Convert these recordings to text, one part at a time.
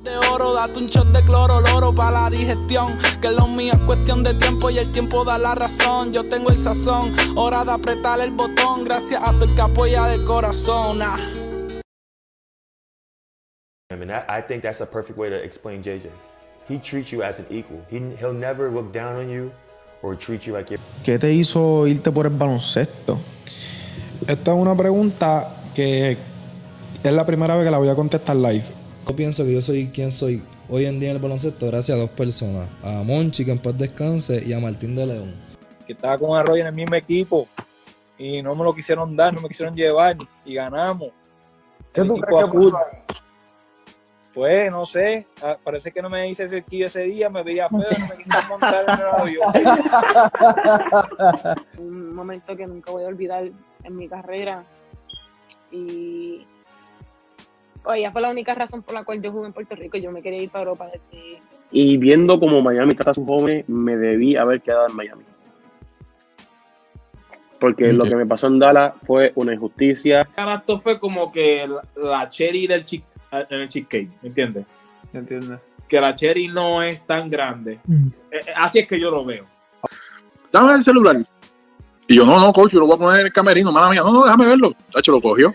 De oro, date un shot de cloro, loro para la digestión. Que lo mío es cuestión de tiempo y el tiempo da la razón. Yo tengo el sazón, hora de apretar el botón. Gracias a tu el que apoya de corazón. Nah. I mean, I, I think that's a perfect way to explain JJ. He treats you as an equal. He, he'll never look down on you or treat you like you're. ¿Qué te hizo irte por el baloncesto? Esta es una pregunta que es la primera vez que la voy a contestar live. Yo pienso que yo soy quien soy hoy en día en el baloncesto gracias a dos personas. A Monchi, que en paz descanse, y a Martín de León. que estaba con Arroyo en el mismo equipo y no me lo quisieron dar, no me quisieron llevar y ganamos. ¿Qué El tú crees que? Pues no sé, ah, parece que no me hice cerquillo ese día, me veía feo, no me quisieron montar en el avión. un momento que nunca voy a olvidar en mi carrera. Y pues, ella fue la única razón por la cual yo jugué en Puerto Rico. Yo me quería ir para Europa desde Y viendo como Miami trata a sus jóvenes, me debí haber quedado en Miami. Porque lo que me pasó en Dallas fue una injusticia. Esto fue como que la, cherry del chick, en el cheesecake, ¿me entiendes? ¿Entiendes? Que la cherry no es tan grande. Eh, eh, así es que yo lo veo. dame el celular. Y yo, no, no, coach, yo lo voy a poner en el camerino, mala mía. No, no, déjame verlo. Tacho, lo cogió.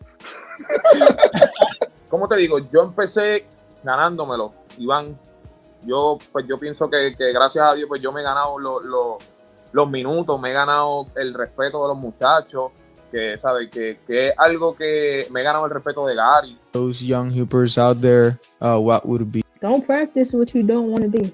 ¿Cómo te digo? Yo empecé ganándomelo, Iván. Yo, pues yo pienso que, que gracias a Dios, pues yo me he ganado lo- lo- los minutos, me he ganado el respeto de los muchachos, que, ¿sabes? Que, que es algo que me he ganado el respeto de Gary. Those young hoopers out there, uh, what would be? Don't practice what you don't want to be.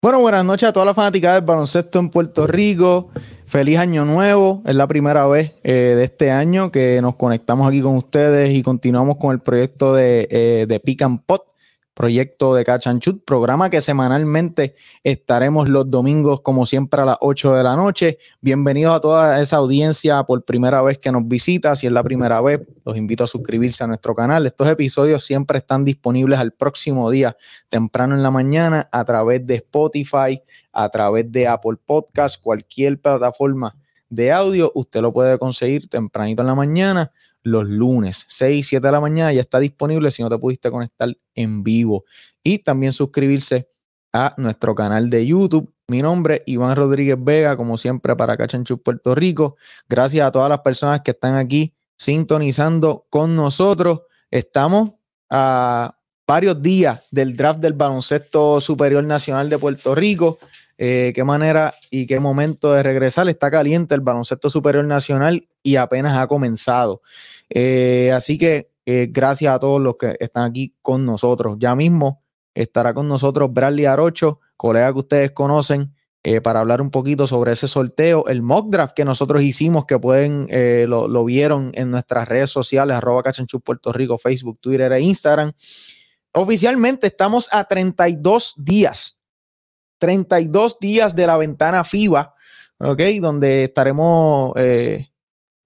Bueno, buenas noches a toda la fanática del baloncesto en Puerto Rico. Feliz año nuevo. Es la primera vez eh, de este año que nos conectamos aquí con ustedes y continuamos con el proyecto de, eh, de Pick and Pot, proyecto de Catch and Shoot, programa que semanalmente estaremos los domingos, como siempre, a las 8 de la noche. Bienvenidos a toda esa audiencia por primera vez que nos visita. Si es la primera vez, los invito a suscribirse a nuestro canal. Estos episodios siempre están disponibles al próximo día, temprano en la mañana, a través de Spotify, a través de Apple Podcast, cualquier plataforma de audio. Usted lo puede conseguir tempranito en la mañana los lunes, 6, 7 de la mañana, ya está disponible si no te pudiste conectar en vivo. Y también suscribirse a nuestro canal de YouTube. Mi nombre es Iván Rodríguez Vega, como siempre para Cachanchu Puerto Rico. Gracias a todas las personas que están aquí sintonizando con nosotros. Estamos a varios días del draft del baloncesto superior nacional de Puerto Rico. Eh, qué manera y qué momento de regresar. Está caliente el baloncesto superior nacional y apenas ha comenzado. Eh, así que eh, gracias a todos los que están aquí con nosotros. Ya mismo estará con nosotros Bradley Arocho, colega que ustedes conocen, para hablar un poquito sobre ese sorteo, el mock draft que nosotros hicimos, que pueden, lo, vieron en nuestras redes sociales, arroba Cachanchu Puerto Rico, Facebook, Twitter e Instagram. Oficialmente estamos a 32 días 32 días de la ventana FIBA, ¿ok? Donde estaremos eh,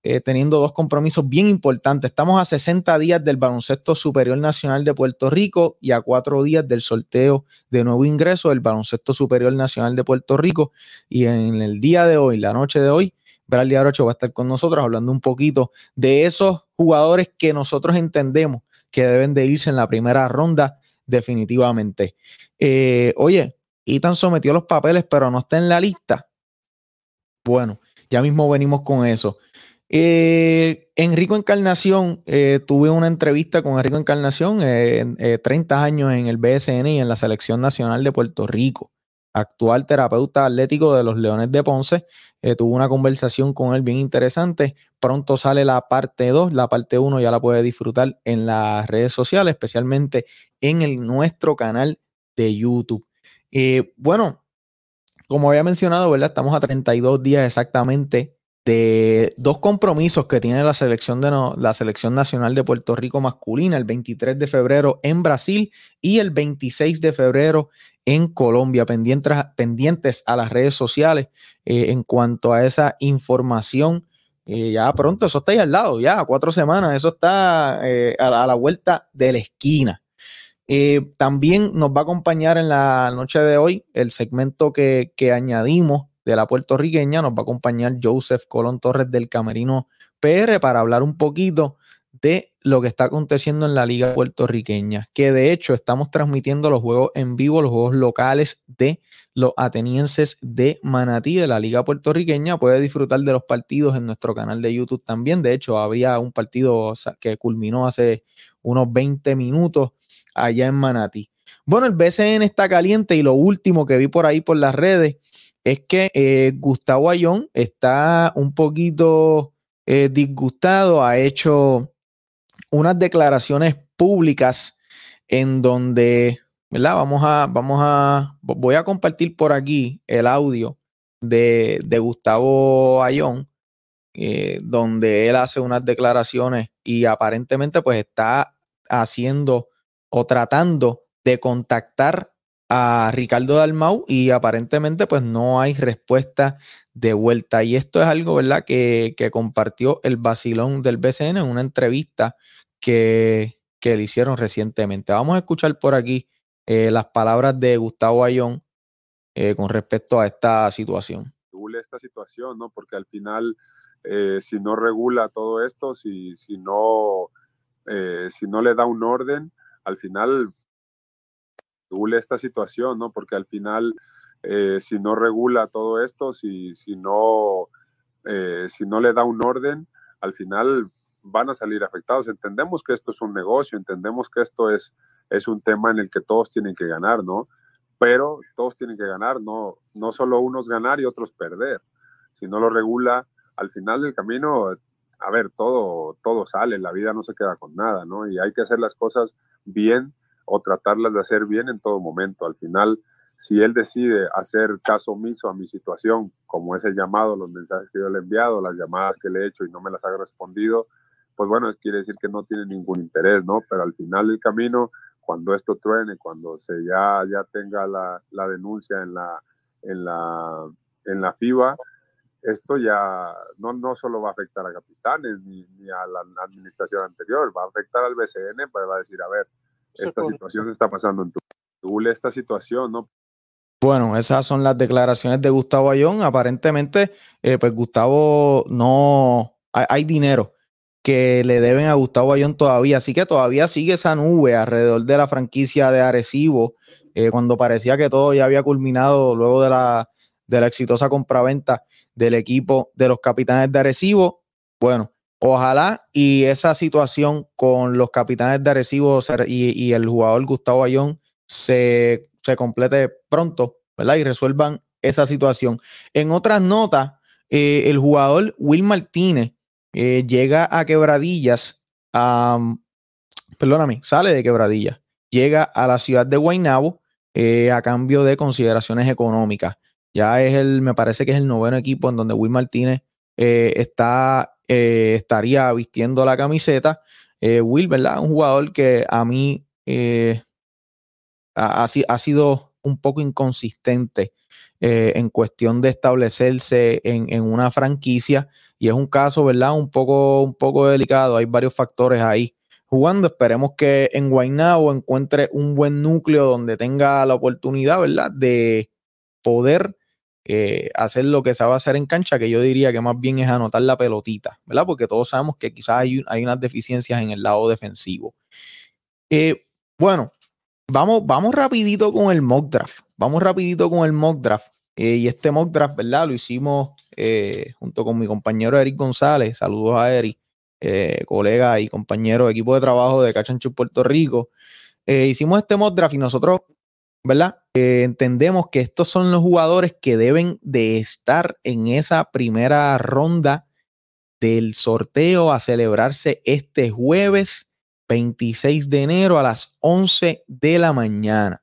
eh, teniendo dos compromisos bien importantes. Estamos a 60 días del Baloncesto Superior Nacional de Puerto Rico y a cuatro días del sorteo de nuevo ingreso del Baloncesto Superior Nacional de Puerto Rico. Y en el día de hoy, la noche de hoy, Bradley Arocho va a estar con nosotros hablando un poquito de esos jugadores que nosotros entendemos que deben de irse en la primera ronda definitivamente. Eh, oye, Ethan sometió los papeles, pero no está en la lista. Bueno, ya mismo venimos con eso. Eh, Enrico Encarnación, eh, tuve una entrevista con Enrico Encarnación, 30 años en el BSN y en la Selección Nacional de Puerto Rico, actual terapeuta atlético de los Leones de Ponce. tuve una conversación con él bien interesante. Pronto sale la parte 2, la parte 1 ya la puede disfrutar en las redes sociales, especialmente en el, nuestro canal de YouTube. Eh, bueno, como había mencionado, ¿verdad? Estamos a 32 días exactamente de dos compromisos que tiene la selección, de la selección nacional de Puerto Rico masculina, el 23 de febrero en Brasil y el 26 de febrero en Colombia, pendientes, pendientes a las redes sociales eh, en cuanto a esa información. Eh, ya pronto, eso está ahí al lado, ya cuatro semanas, eso está a la vuelta de la esquina. Eh, también nos va a acompañar en la noche de hoy el segmento que, añadimos de la puertorriqueña. Nos va a acompañar Joseph Colón Torres del Camerino PR para hablar un poquito de lo que está aconteciendo en la liga puertorriqueña, que de hecho estamos transmitiendo los juegos en vivo, los juegos locales de los atenienses de Manatí de la liga puertorriqueña. Puede disfrutar de los partidos en nuestro canal de YouTube también. De hecho, había un partido que culminó hace unos 20 minutos allá en Manatí. Bueno, el BCN está caliente y lo último que vi por ahí por las redes es que eh, Gustavo Ayón está un poquito eh, disgustado, ha hecho unas declaraciones públicas en donde, ¿verdad? Vamos a, vamos a, voy a compartir por aquí el audio de, Gustavo Ayón, eh, donde él hace unas declaraciones y aparentemente pues está haciendo o tratando de contactar a Ricardo Dalmau y aparentemente pues no hay respuesta de vuelta. Y esto es algo, ¿verdad? Que, compartió el vacilón del BCN en una entrevista que, le hicieron recientemente. Vamos a escuchar por aquí eh, las palabras de Gustavo Ayón eh, con respecto a esta situación. Esta situación, ¿no? Porque al final, eh, si no regula todo esto, si, si, no, si no le da un orden, al final regule esta situación, ¿no? Porque al final, eh, si no regula todo esto, si, si, no, eh, si no le da un orden, al final van a salir afectados. Entendemos que esto es un negocio, entendemos que esto es, es un tema en el que todos tienen que ganar, ¿no? Pero todos tienen que ganar, no, no solo unos ganar y otros perder. Si no lo regula, al final del camino a ver, todo, todo sale, la vida no se queda con nada, ¿no? Y hay que hacer las cosas bien o tratarlas de hacer bien en todo momento. Al final, si él decide hacer caso omiso a mi situación, como es el llamado, los mensajes que yo le he enviado, las llamadas que le he hecho y no me las ha respondido, pues bueno, es, quiere decir que no tiene ningún interés, ¿no? Pero al final del camino, cuando esto truene, cuando se ya, ya tenga la, la denuncia en la, en la, en la FIBA, esto ya no, no solo va a afectar a capitanes ni, a la administración anterior, va a afectar al BCN, pues va a decir, a ver, esta situación está pasando en tu esta situación, ¿no? Bueno, esas son las declaraciones de Gustavo Ayón. Aparentemente, eh, pues Gustavo no, hay, dinero que le deben a Gustavo Ayón todavía, así que todavía sigue esa nube alrededor de la franquicia de Arecibo, eh, cuando parecía que todo ya había culminado luego de la, de la exitosa compraventa del equipo de los capitanes de Arecibo. Bueno, ojalá y esa situación con los capitanes de Arecibo y, el jugador Gustavo Ayón se, complete pronto, ¿verdad? Y resuelvan esa situación. En otras notas, eh, el jugador Will Martínez eh, llega a Quebradillas, perdóname, sale de Quebradillas, llega a la ciudad de Guaynabo eh, a cambio de consideraciones económicas. Ya es el, me parece que es el noveno equipo en donde Will Martínez eh, está, eh, estaría vistiendo la camiseta. Eh, Will, ¿verdad? Un jugador que a mí ha, sido un poco inconsistente en cuestión de establecerse en, en, una franquicia. Y es un caso, ¿verdad? Un poco, un poco delicado. Hay varios factores ahí jugando. Esperemos que en Guaynabo encuentre un buen núcleo donde tenga la oportunidad, ¿verdad? De poder eh, hacer lo que a hacer en cancha, que yo diría que más bien es anotar la pelotita, ¿verdad? Porque todos sabemos que quizás hay, unas deficiencias en el lado defensivo. Eh, bueno, vamos, vamos rapidito con el mock draft. Vamos rapidito con el mock draft. Eh, y este mock draft, ¿verdad? Lo hicimos junto con mi compañero Eric González. Saludos a Eric, colega y compañero de equipo de trabajo de Cachanchu Puerto Rico. hicimos este mock draft y nosotros ¿verdad? Entendemos que estos son los jugadores que deben de estar en esa primera ronda del sorteo a celebrarse este jueves 26 de enero a las 11 de la mañana.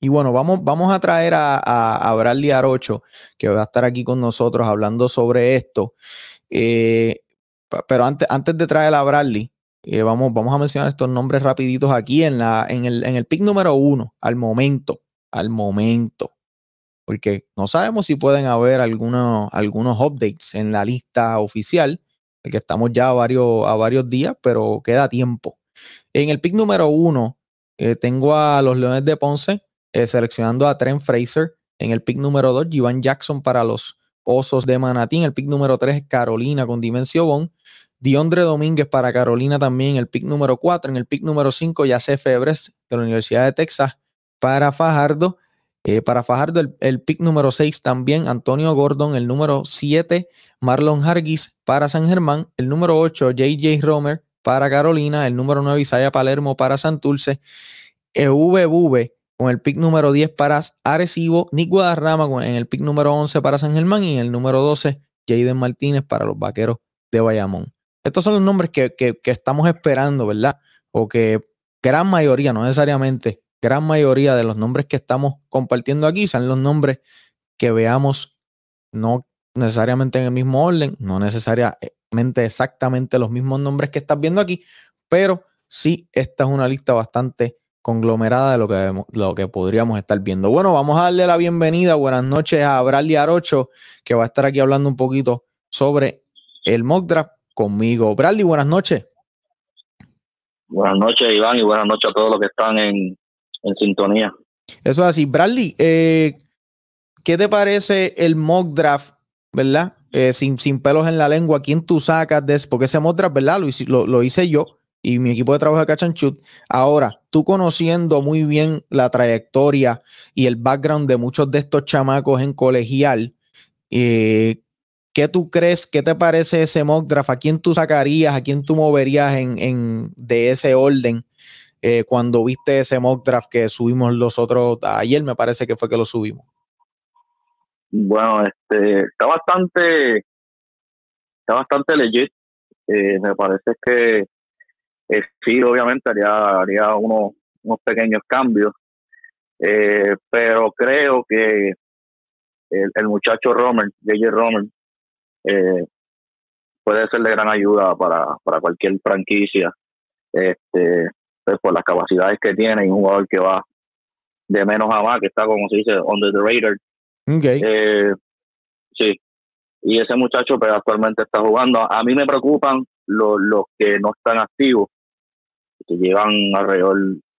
Y bueno, vamos, vamos a traer a, a, Bradley Arocho, que va a estar aquí con nosotros hablando sobre esto. Eh, pero antes, antes de traer a Bradley, eh, vamos, vamos a mencionar estos nombres rapiditos aquí en, la, en, el, en el pick número uno, al momento, al momento. Porque no sabemos si pueden haber algunos, algunos updates en la lista oficial, que estamos ya a varios, a varios días, pero queda tiempo. En el pick número uno, eh, tengo a los Leones de Ponce eh, seleccionando a Trent Fraser. En el pick número dos, Ivan Jackson para los Osos de Manatí. En el pick número tres, Carolina con Dimensio Bond. Diondre Domínguez para Carolina también, el pick número 4. En el pick número 5, Yacé Febres de la Universidad de Texas para Fajardo. Eh, para Fajardo, el, pick número 6 también, Antonio Gordon. El número 7, Marlon Hargis para San Germán. El número 8, JJ Romer para Carolina. El número 9, Isaiah Palermo para Santurce. EVV con el pick número 10 para Arecibo. Nick Guadarrama en el pick número 11 para San Germán. Y en el número 12, Jaden Martínez para los Vaqueros de Bayamón. Estos son los nombres que, estamos esperando, ¿verdad? O que gran mayoría, no necesariamente, gran mayoría de los nombres que estamos compartiendo aquí son los nombres que veamos no necesariamente en el mismo orden, no necesariamente exactamente los mismos nombres que estás viendo aquí, pero sí, esta es una lista bastante conglomerada de lo que, lo que podríamos estar viendo. Bueno, vamos a darle la bienvenida, buenas noches a Bradley Arocho, que va a estar aquí hablando un poquito sobre el mock draft conmigo. Bradley, buenas noches. Buenas noches, Iván, y buenas noches a todos los que están en, sintonía. Eso es así. Bradley, eh, ¿qué te parece el mock draft, verdad? Eh, sin, sin, pelos en la lengua, ¿quién tú sacas de Porque ese mock draft, ¿verdad? Lo hice, lo, hice yo y mi equipo de trabajo de Cachanchut. Ahora, tú conociendo muy bien la trayectoria y el background de muchos de estos chamacos en colegial, eh, ¿Qué tú crees? ¿Qué te parece ese mock draft? ¿A quién tú sacarías? ¿A quién tú moverías en, de ese orden eh, cuando viste ese mock draft que subimos los otros? Ayer me parece que fue que lo subimos. Bueno, este, está bastante, está bastante legit. Eh, me parece que eh, sí, obviamente haría, haría unos, unos pequeños cambios, pero creo que el, el muchacho Romer, JJ Romer, eh, puede ser de gran ayuda para, para cualquier franquicia. Este, pues por las capacidades que tiene, un jugador que va de menos a más, que está como se dice, under the radar. Eh, sí, y ese muchacho pues actualmente está jugando. A mí me preocupan los, los que no están activos, que llevan alrededor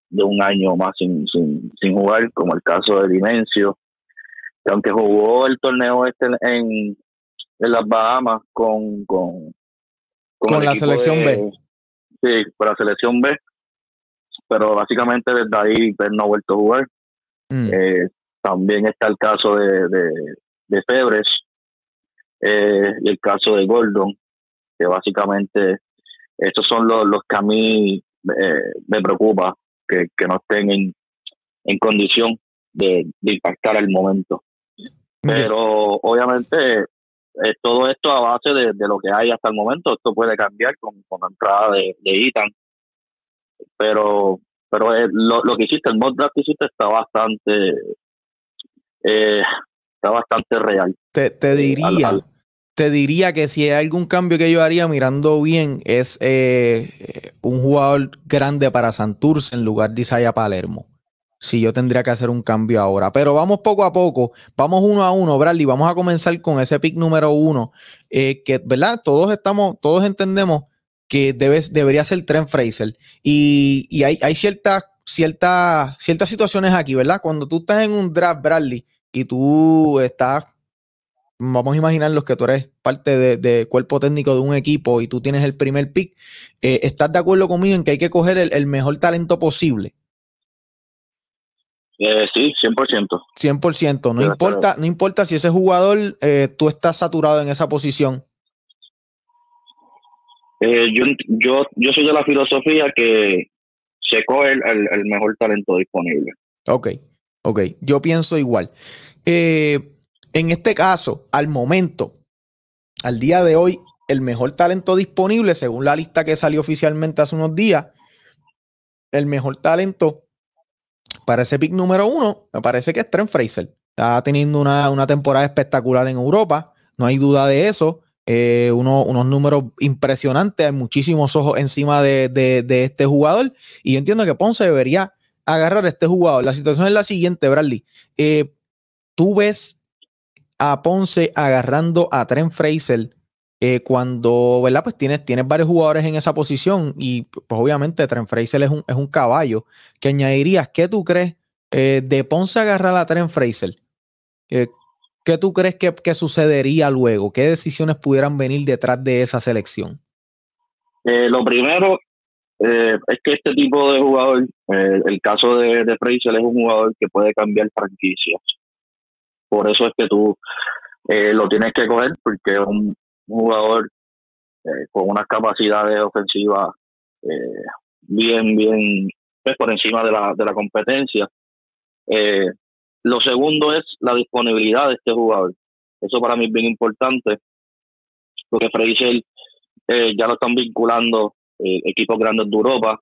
de un año más sin, sin, sin jugar, como el caso de Dimensio, que aunque jugó el torneo este en, en las Bahamas con, con, con, la selección B. Sí, con la selección B. Pero básicamente desde ahí pues, no ha vuelto a jugar. Mm. Eh, también está el caso de, de, Febres eh, y el caso de Gordon, que básicamente estos son los, los que a mí eh, me preocupa que, que no estén en, en condición de, de impactar al momento. Pero obviamente eh, todo esto a base de, lo que hay hasta el momento. Esto puede cambiar con, la entrada de, de Ethan. Pero, pero eh, lo, lo, que hiciste, el mod draft que hiciste está bastante, eh, está bastante real. Te, te diría. te diría que si hay algún cambio que yo haría mirando bien es un jugador grande para Santurce en lugar de Isaiah Palermo. Si yo tendría que hacer un cambio ahora. Pero vamos poco a poco, vamos uno a uno, Bradley. Vamos a comenzar con ese pick número uno, eh, que, ¿verdad? Todos estamos, todos entendemos que debería ser Trent Fraser. Y, y hay, ciertas, ciertas, ciertas situaciones aquí, ¿verdad? Cuando tú estás en un draft, Bradley, y tú estás, vamos a imaginar los que tú eres parte de, cuerpo técnico de un equipo y tú tienes el primer pick, eh, ¿estás de acuerdo conmigo en que hay que coger el mejor talento posible? Eh, sí, 100%. 100%. No importa, no importa si ese jugador eh, tú estás saturado en esa posición. Eh, yo, yo, yo soy de la filosofía que se coge el, el- el mejor talento disponible. Ok, ok. Yo pienso igual. Eh, en este caso, al momento, al día de hoy, el mejor talento disponible, según la lista que salió oficialmente hace unos días, el mejor talento para ese pick número uno, me parece que es Trent Fraser. Está teniendo una, una temporada espectacular en Europa, no hay duda de eso. Eh, uno- unos números impresionantes, hay muchísimos ojos encima de, de- de este jugador. Y yo entiendo que Ponce debería agarrar a este jugador. La situación es la siguiente, Bradley. Eh, Tú ves a Ponce agarrando a Trent Fraser eh, cuando, ¿verdad? Pues tienes, tienes varios jugadores en esa posición y pues obviamente Trent Fraser es un, es un caballo. ¿Qué añadirías? ¿Qué tú crees eh, de Ponce agarrar a Trent Fraser? Eh, ¿Qué tú crees que, que sucedería luego? ¿Qué decisiones pudieran venir detrás de esa selección? Eh, lo primero es que este tipo de jugador, el caso de, de Fraser es un jugador que puede cambiar franquicias. Por eso es que tú lo tienes que coger, porque es un, un jugador eh, con unas capacidades ofensivas eh, bien, bien pues, por encima de la, de la competencia. Eh, lo segundo es la disponibilidad de este jugador. Eso para mí es bien importante, porque Fraser eh, ya lo están vinculando eh, equipos grandes de Europa.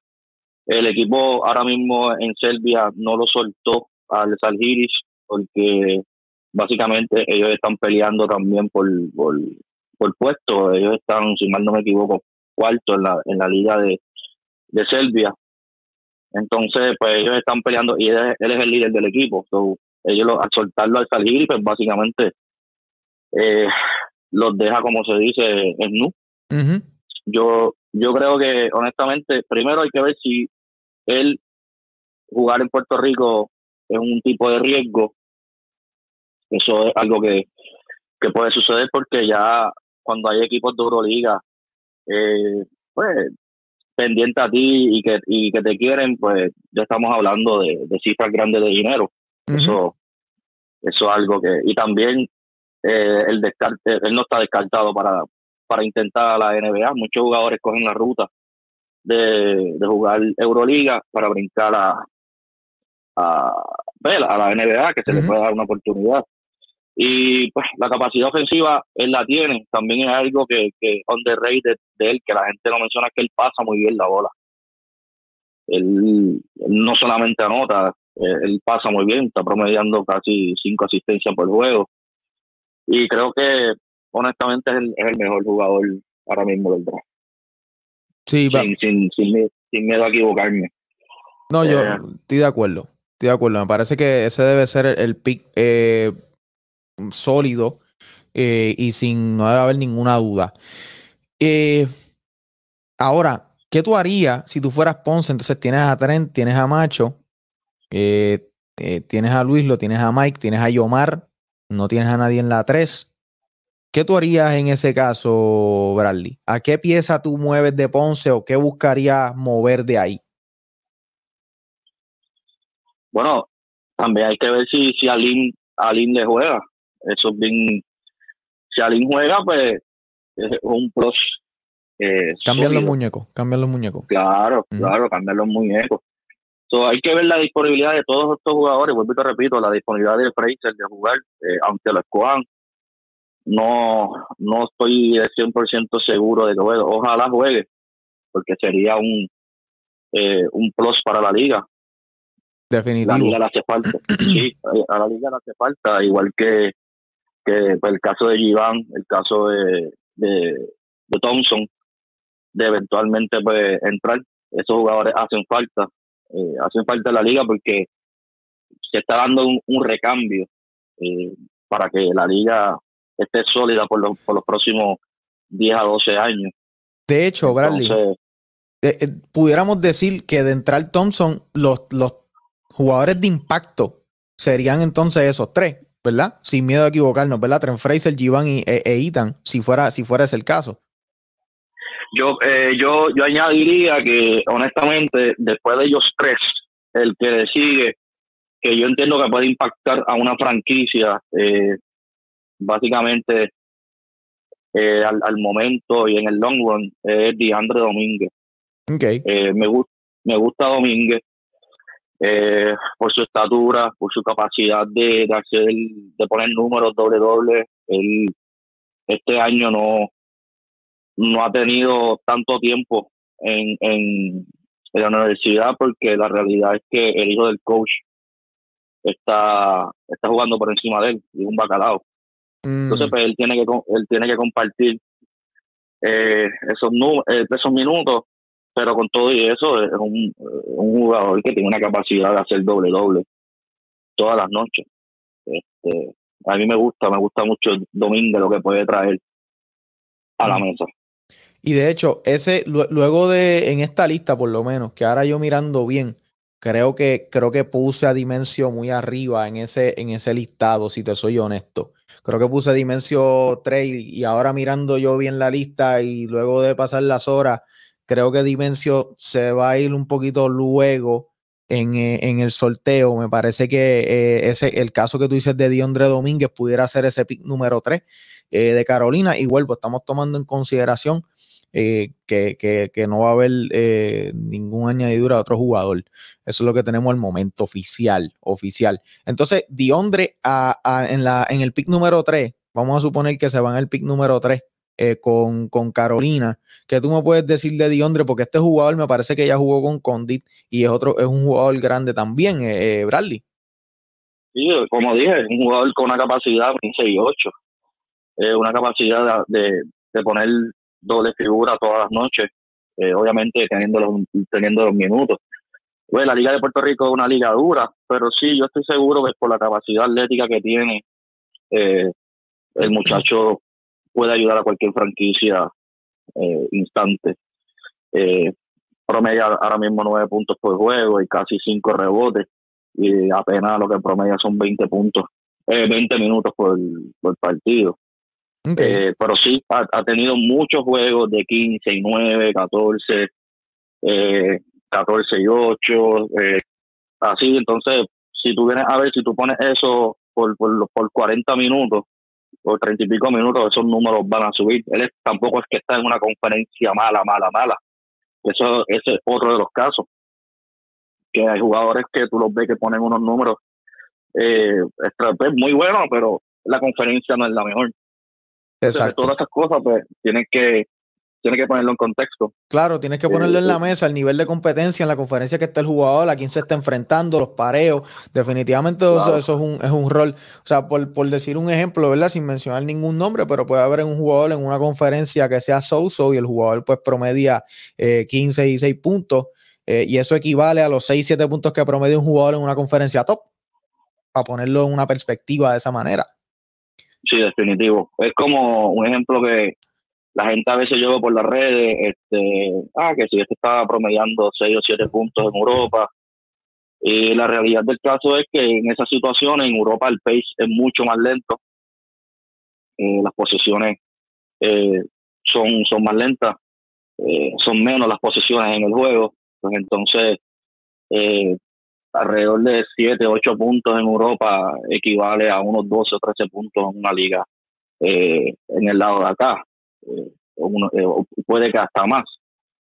El equipo ahora mismo en Serbia no lo soltó al Salgiris porque básicamente ellos están peleando también por, por puesto. Ellos están, si mal no me equivoco, cuarto en la, en la liga de, de Serbia. Entonces, pues ellos están peleando y él, es- él es el líder del equipo. So, ellos lo- al soltarlo al Salgiris, pues básicamente eh, los deja, como se dice, en nu. Yo, yo creo que, honestamente, primero hay que ver si él jugar en Puerto Rico es un tipo de riesgo. Eso es algo que, que puede suceder porque ya cuando hay equipos de Euroliga, eh, pues pendiente a ti y que, y que te quieren, pues ya estamos hablando de, de cifras grandes de dinero. Eso, eso es algo que. Y también eh, el descarte, él no está descartado para, para intentar a la NBA. Muchos jugadores cogen la ruta de, de jugar Euroliga para brincar a, a, a la NBA, que se le puede dar una oportunidad. Y pues la capacidad ofensiva él la tiene. También es algo que, que underrated de él, que la gente no menciona, que él pasa muy bien la bola. Él, él no solamente anota, eh, él pasa muy bien, está promediando casi cinco asistencias por juego. Y creo que honestamente es el, es el mejor jugador ahora mismo del draft. Sí, Sin, sin, sin, sin miedo a equivocarme. No, yo Eh. estoy de acuerdo. Estoy de acuerdo. Me parece que ese debe ser el, el pick eh, sólido eh, y sin no debe haber ninguna duda. Eh, ahora, ¿qué tú harías si tú fueras Ponce? Entonces tienes a Trent, tienes a Macho, eh, tienes a Luis, lo tienes a Mike, tienes a Yomar, no tienes a nadie en la 3. ¿Qué tú harías en ese caso, Bradley? ¿A qué pieza tú mueves de Ponce o qué buscarías mover de ahí? Bueno, también hay que ver si, si Alin, Alin le juega. Eso es bien. Si Alin juega, pues es un plus. Eh, Cambian los muñecos, cambian los muñecos. Claro, claro, cambiar los muñecos. So, hay que ver la disponibilidad de todos estos jugadores. Vuelvo y te repito, la disponibilidad de Fraser de jugar, eh, aunque lo escojan, no, no estoy de 100% seguro de que juegue. Ojalá juegue, porque sería un, eh, un plus para la liga. La Definitivo. liga le hace falta. sí, a la liga le hace falta, igual que, que pues, el caso de Giván, el caso de, de, de Thompson, de eventualmente pues entrar. Esos jugadores hacen falta, eh, hacen falta en la liga porque se está dando un, un recambio eh, para que la liga esté sólida por los, por los próximos 10 a 12 años. De hecho, Bradley, Entonces, eh, eh, pudiéramos decir que de entrar Thompson, los, los jugadores de impacto serían entonces esos tres, ¿verdad? Sin miedo a equivocarnos, ¿verdad? Trent Fraser, Givan y, e, e Ethan, si fuera, si fuera ese el caso. yo, eh, yo, yo añadiría que, honestamente, después de ellos tres, el que le sigue, que yo entiendo que puede impactar a una franquicia, eh, básicamente eh, al, al momento y en el long run, es DeAndre Domínguez. Okay. Eh, me, gu- me gusta Domínguez eh, por su estatura, por su capacidad de, de hacer, de poner números doble doble. Él este año no, no ha tenido tanto tiempo en, en, en la universidad porque la realidad es que el hijo del coach está, está jugando por encima de él, y es un bacalao. Entonces, pues él tiene que, él tiene que compartir eh, esos, eh, esos minutos, pero con todo y eso es un, un jugador que tiene una capacidad de hacer doble doble todas las noches. Este, a mí me gusta, me gusta mucho Domínguez lo que puede traer a la mesa. Y de hecho, ese, lue- luego de, en esta lista por lo menos, que ahora yo mirando bien, creo que, creo que puse a Dimensio muy arriba en ese, en ese listado, si te soy honesto. Creo que puse Dimensio 3 y, y ahora mirando yo bien la lista y luego de pasar las horas, creo que Dimensio se va a ir un poquito luego en, eh, en el sorteo. Me parece que eh, ese, el caso que tú dices de Diondre Domínguez pudiera ser ese pick número 3 eh, de Carolina. Igual, pues estamos tomando en consideración que, que- no va a haber eh, ningún añadidura de otro jugador. Eso es lo que tenemos al momento oficial, oficial. Entonces, Diondre a- a- en, la, en el pick número 3, vamos a suponer que se va en el pick número 3 eh, con, con Carolina. ¿Qué tú me puedes decir de Diondre? Porque este jugador me parece que ya jugó con Condit y es otro, es un jugador grande también, eh, eh, Bradley. Sí, como dije, es un jugador con una capacidad de 15 y 8. Eh, una capacidad de, de- de poner doble figura todas las noches, eh, obviamente teniendo los, teniendo los minutos. Pues la Liga de Puerto Rico es una liga dura, pero sí, yo estoy seguro que por la capacidad atlética que tiene, eh, el muchacho puede ayudar a cualquier franquicia eh, instante. Eh, promedia ahora mismo nueve puntos por juego y casi cinco rebotes y apenas lo que promedia son 20 puntos, eh, 20 minutos por, por partido. Eh, pero sí, ha, ha tenido muchos juegos de 15 y 9, 14, eh, 14 y 8, eh, así. Entonces, si tú vienes a ver, si tú pones eso por, por, por 40 minutos, por 30 y pico minutos, esos números van a subir. Él es- tampoco es que está en una conferencia mala, mala, mala. Eso ese es otro de los casos. Que hay jugadores que tú los ves que ponen unos números eh, extra- pues, muy buenos, pero la conferencia no es la mejor. Entonces, Exacto. todas esas cosas, pues, tienes que, tienes que ponerlo en contexto. Claro, tienes que Eh, ponerlo en la eh. mesa, el nivel de competencia en la conferencia que está el jugador, a quién se está enfrentando, los pareos. Definitivamente eso es, un, es un rol. O sea, por, por decir un ejemplo, ¿verdad? Sin mencionar ningún nombre, pero puede haber un jugador en una conferencia que sea so-so y el jugador pues promedia eh, 15 y 6 puntos. eh, y eso equivale a los 6, 7 puntos que promedia un jugador en una conferencia top. Para ponerlo en una perspectiva de esa manera. Sí, definitivo. Es como un ejemplo que la gente a veces lleva por las redes, este, ah, que si este está promediando 6 o 7 puntos en Europa. Y la realidad del caso es que en esas situaciones, en Europa el pace es mucho más lento. Eh, las posiciones eh, son, son más lentas, eh, son menos las posiciones en el juego. Pues entonces, eh, alrededor de 7, 8 puntos en Europa equivale a unos 12 o 13 puntos en una liga eh, en el lado de acá. Uno- eh, puede que hasta más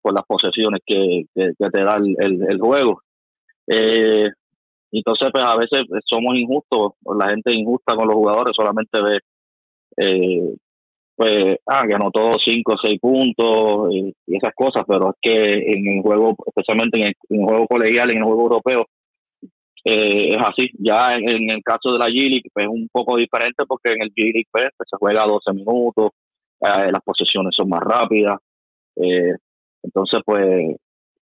por las posesiones que, te da el, el- juego. Eh, entonces, pues a veces somos injustos, la gente injusta con los jugadores, solamente ve, eh, pues, ah, que anotó 5 o 6 puntos y, esas cosas, pero es que en el juego, especialmente en el, juego colegial, en el juego europeo, eh, es así. Ya en, el caso de la G-League pues, es un poco diferente porque en el G-League pues, se juega a 12 minutos, eh, las posesiones son más rápidas, eh, entonces pues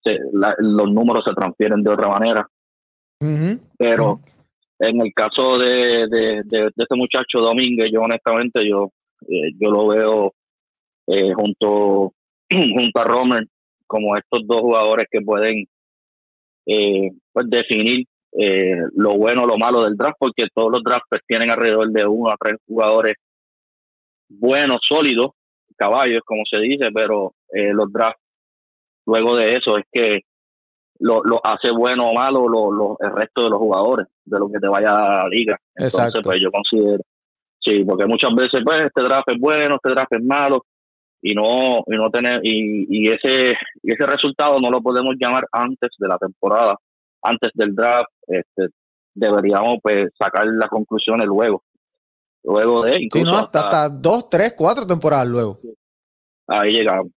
se- la- los números se transfieren de otra manera, pero en el caso de, de, de, de este muchacho Domínguez, yo honestamente yo, eh, yo lo veo eh, junto, junto a Romer como estos dos jugadores que pueden eh, pues definir eh, lo bueno o lo malo del draft, porque todos los drafts pues, tienen alrededor de uno a tres jugadores buenos, sólidos, caballos, como se dice, pero eh, los drafts, luego de eso, es que lo, lo hace bueno o malo lo, lo- el resto de los jugadores, de lo que te vaya a la liga. Entonces, Exacto. pues yo considero, sí, porque muchas veces, pues, este draft es bueno, este draft es malo, y no, y no tener, y, y ese, y ese resultado no lo podemos llamar antes de la temporada, antes del draft, este, deberíamos pues sacar las conclusiones luego. Luego de Sí, incluso no, hasta, hasta- dos, tres, cuatro temporadas luego. ahí llegamos.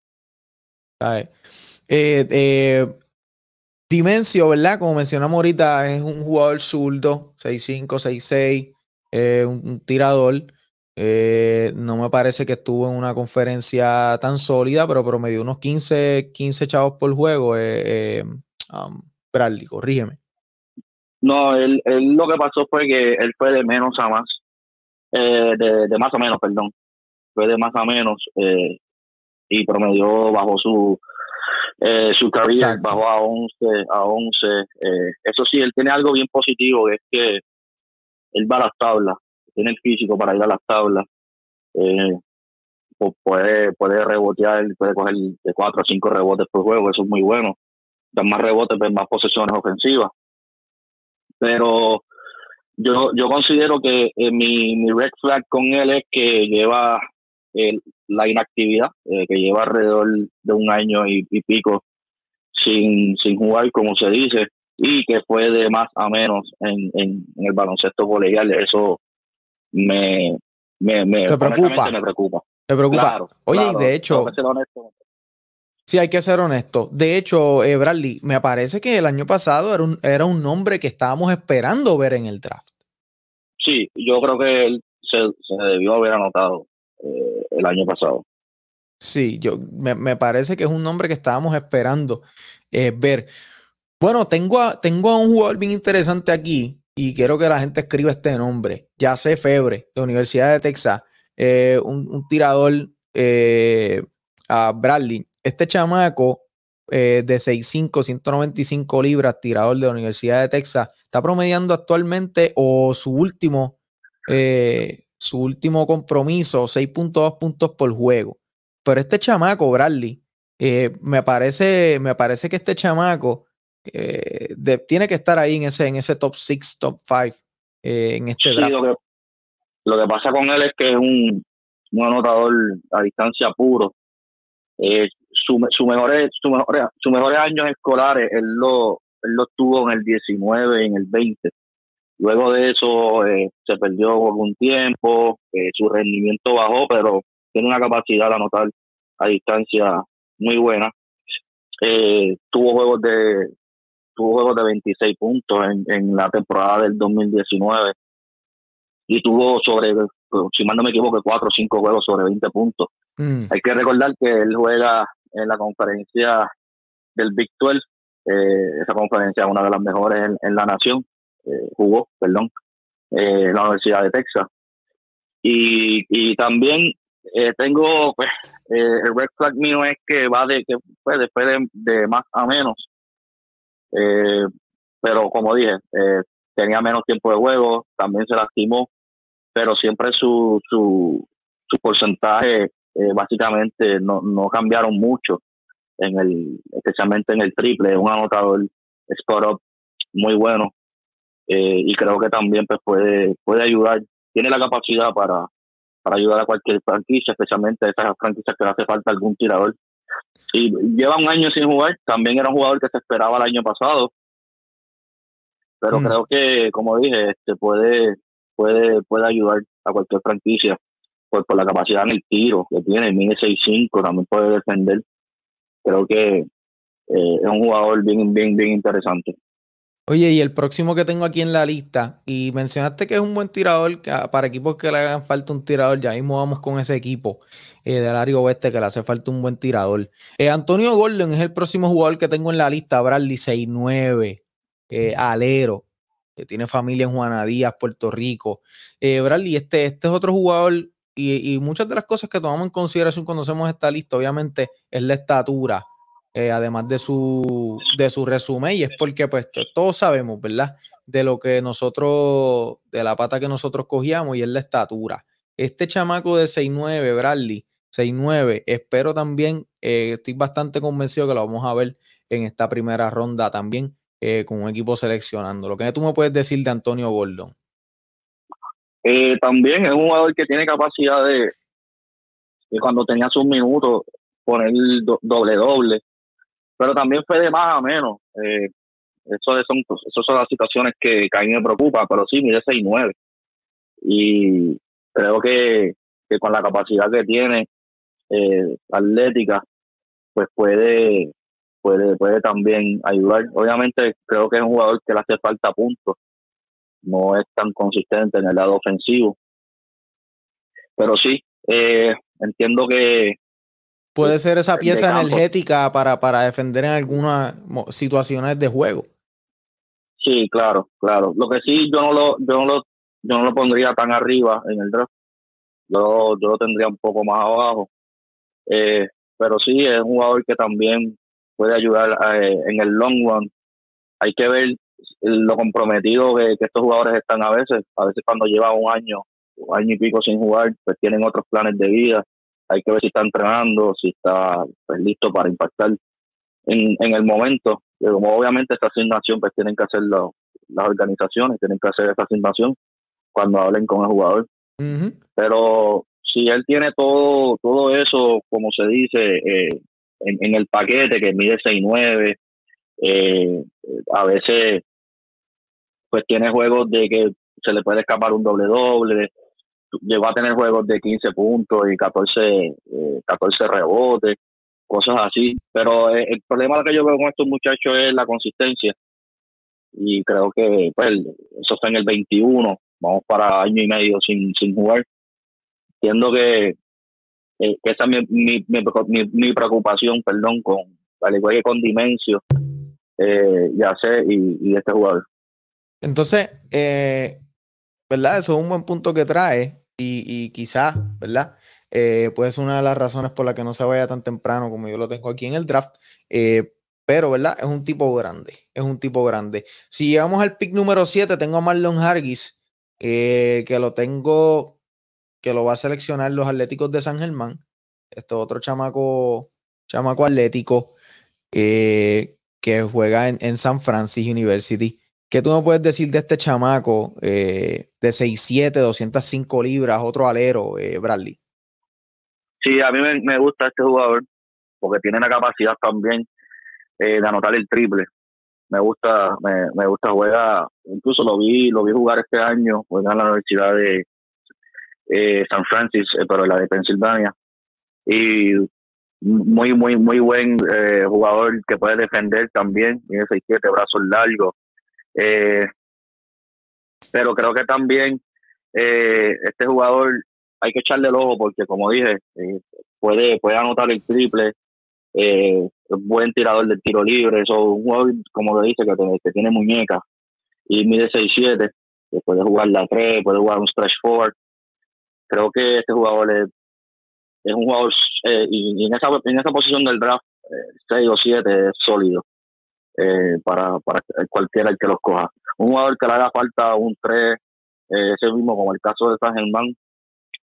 Eh, eh, Dimensio, ¿verdad? Como mencionamos ahorita, es un jugador zurdo, 6'5, 6'6, eh, un, un tirador. Eh, no me parece que estuvo en una conferencia tan sólida, pero promedió unos 15, 15 chavos por juego. Eh, um, Bradley, corrígeme. No, él, él lo que pasó fue que él fue de menos a más, eh, de, de más a menos, perdón, fue de más a menos eh, y promedió bajo su eh, su carrera, bajó a 11, a 11. eh, eso sí, él tiene algo bien positivo, que es que él va a las tablas, tiene el físico para ir a las tablas, eh, pu- puede, puede rebotear, puede coger de 4 a 5 rebotes por juego, eso es muy bueno. Dan más rebotes, más posesiones ofensivas pero yo, yo considero que eh, mi, mi red flag con él es que lleva eh, la inactividad, eh, que lleva alrededor de un año y, y pico sin, sin jugar, como se dice, y que fue de más a menos en, en, en el baloncesto colegial. Eso me, me, me, ¿Te preocupa? me preocupa. ¿Te preocupa? Claro, Oye, claro, y de hecho, honesto. Sí, hay que ser honesto. De hecho, eh, Bradley, me parece que el año pasado era un, era un nombre que estábamos esperando ver en el draft. Sí, yo creo que él se, se debió haber anotado eh, el año pasado. Sí, yo me, me parece que es un nombre que estábamos esperando eh, ver. Bueno, tengo a, tengo a un jugador bien interesante aquí y quiero que la gente escriba este nombre. Ya sé Febre, de Universidad de Texas, un, un tirador a Bradley. Este chamaco eh, de 6'5, 195 libras, tirador de la Universidad de Texas, está promediando actualmente o su último, eh, su último compromiso, 6.2 puntos por juego. Pero este chamaco, Bradley, eh, me, parece, me parece que este chamaco eh, de- tiene que estar ahí en ese, en ese top 6, top 5 en este Sí, draft. lo que, lo que pasa con él es que es un, un anotador a distancia puro. Eh, su, su mejores, su mejores, sus mejores años escolares él lo, él lo tuvo en el 19 y en el 20. Luego de eso eh, se perdió un tiempo, eh, su rendimiento bajó, pero tiene una capacidad de anotar a distancia muy buena. Eh, tuvo juegos de tuvo juegos de 26 puntos en, en la temporada del 2019 y tuvo sobre, si mal no me equivoco, cuatro o cinco juegos sobre 20 puntos. Mm. Hay que recordar que él juega en la conferencia del Big 12, eh, esa conferencia es una de las mejores en, la nación, eh, jugó, perdón, eh, en la Universidad de Texas. Y, y también eh, tengo, pues, eh, el red flag mío es que va de, que pues, después de, de más a menos. Eh, pero como dije, eh, tenía menos tiempo de juego, también se lastimó, pero siempre su, su, su porcentaje eh, básicamente no, no cambiaron mucho, en el, especialmente en el triple, un anotador spot up muy bueno eh, y creo que también pues, puede, puede ayudar, tiene la capacidad para, para ayudar a cualquier franquicia, especialmente a esas franquicias que le hace falta algún tirador. Y lleva un año sin jugar, también era un jugador que se esperaba el año pasado, pero Mm. creo que, como dije, este puede, puede, puede ayudar a cualquier franquicia por, la capacidad en el tiro que tiene, mide 6'5, también puede defender. Creo que eh, es un jugador bien, bien, bien interesante. Oye, y el próximo que tengo aquí en la lista, y mencionaste que es un buen tirador, que, ah, para equipos que le hagan falta un tirador, ya mismo vamos con ese equipo eh, del área oeste que le hace falta un buen tirador. Eh, Antonio Gordon es el próximo jugador que tengo en la lista, Bradley 6'9, eh, alero. que tiene familia en Juana Díaz, Puerto Rico. Eh, Bradley, este, este es otro jugador y, muchas de las cosas que tomamos en consideración cuando hacemos esta lista, obviamente, es la estatura, eh, además de su, de su resumen, y es porque pues todos sabemos, ¿verdad? De lo que nosotros, de la pata que nosotros cogíamos y es la estatura. Este chamaco de 6'9, Bradley, 6'9, espero también, eh, estoy bastante convencido que lo vamos a ver en esta primera ronda también eh, con un equipo seleccionando. Lo que tú me puedes decir de Antonio Gordon. Eh, también es un jugador que tiene capacidad de, cuando tenía sus minutos poner doble doble, pero también fue de más a menos. Eh, eso son, esas son las situaciones que, que, a mí me preocupa, pero sí, mide 6'9". Y creo que, que, con la capacidad que tiene eh, atlética, pues puede, puede, puede también ayudar. Obviamente creo que es un jugador que le hace falta puntos, no es tan consistente en el lado ofensivo. Pero sí, eh, entiendo que... Puede ser esa pieza energética para, para defender en algunas situaciones de juego. Sí, claro, claro. Lo que sí, yo no lo, yo no lo, yo no lo pondría tan arriba en el draft. Yo, yo lo tendría un poco más abajo. Eh, pero sí, es un jugador que también puede ayudar eh, en el long run. Hay que ver lo comprometido que, estos jugadores están a veces. A veces cuando llevan un año, un año y pico sin jugar, pues tienen otros planes de vida. Hay que ver si está entrenando, si está pues, listo para impactar en, en el momento. como obviamente esta asignación pues tienen que hacer las organizaciones, tienen que hacer esa asignación cuando hablen con el jugador. Pero si él tiene todo todo eso, como se dice, eh, en, el paquete que mide 6'9, eh, a veces pues tiene juegos de que se le puede escapar un doble doble, llegó a tener juegos de 15 puntos y 14, 14 eh, rebotes, cosas así, pero eh, el problema que yo veo con estos muchachos es la consistencia y creo que pues eso está en el 21, vamos para año y medio sin, sin jugar. Entiendo que eh, esa es mi, mi, mi, preocupación, perdón, con, al igual que con Dimensio, eh, ya sé, y, y, este jugador. Entonces, eh, ¿verdad? Eso es un buen punto que trae y, y quizás, ¿verdad? Eh, puede ser una de las razones por la que no se vaya tan temprano como yo lo tengo aquí en el draft. Eh, pero, ¿verdad? Es un tipo grande. Es un tipo grande. Si llegamos al pick número 7, tengo a Marlon Hargis, que lo tengo que lo va a seleccionar los Atléticos de San Germán. Este otro chamaco, chamaco atlético eh, que juega en, San Francisco University. ¿Qué tú me puedes decir de este chamaco eh, de 6'7, 205 libras, otro alero, eh, Bradley? Sí, a mí me, gusta este jugador porque tiene la capacidad también de anotar el triple. Me gusta, me, me gusta juega, incluso lo vi, lo vi jugar este año, juega en la Universidad de, eh, San Francis, eh, pero la de Pensilvania. Y muy, muy, muy buen eh, jugador que puede defender también, tiene 6-7 brazos largos. Pero creo que también este jugador hay que echarle el ojo porque, como dije, puede, puede anotar el triple, es buen tirador del tiro libre, eso un jugador, como le dice, que, tiene muñeca y mide 6-7, que puede jugar la 3, puede jugar un stretch forward creo que este jugador es, es un jugador, eh, y, en, esa, en esa posición del draft, 6 eh, o 7 es sólido eh, para, para cualquiera el que los coja. Un jugador que le haga falta un 3, ese mismo como el caso de San Germán,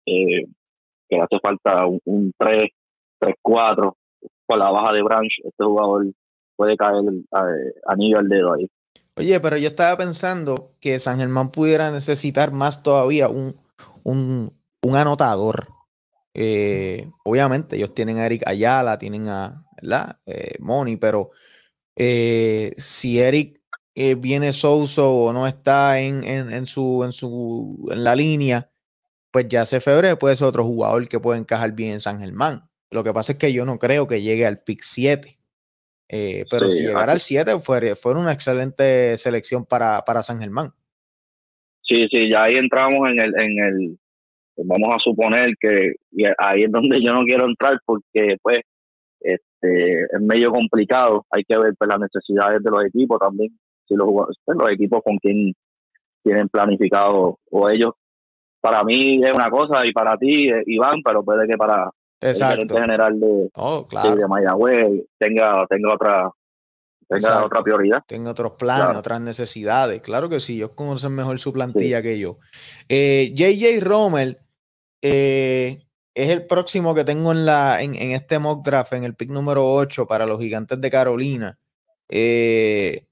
que le hace falta un, 3, 3, 4, con la baja de Branch, este jugador puede caer anillo al dedo ahí. Oye, pero yo estaba pensando que San Germán pudiera necesitar más todavía un, un, un anotador. Eh, obviamente, ellos tienen a Eric Ayala, tienen a ¿verdad? Eh, Moni, pero eh, si Eric viene Souso o no está en, en, su, en, su, en la línea, pues ya hace febrero puede ser otro jugador que puede encajar bien en San Germán. Lo que pasa es que yo no creo que llegue al pick 7. pero si llegara al 7 fue, fue una excelente selección para, para San Germán. Sí, sí, ya ahí entramos en el, en el, pues vamos a suponer que y ahí es donde yo no quiero entrar porque pues este es medio complicado hay que ver pues, las necesidades de los equipos también si los pues, los equipos con quien tienen planificado o ellos. Para mí es una cosa y para ti, eh, Iván, pero puede que para el Exacto. gerente general de, Oh, claro. de Mayagüez tenga, tenga otra tenga Exacto. otra prioridad. Tenga otros planes, Claro. otras necesidades. Claro que sí, ellos conocen mejor su plantilla que yo. Eh, JJ Romer eh, es el próximo que tengo en, la, en, en este mock draft, en el pick número 8 para los gigantes de Carolina. Eh,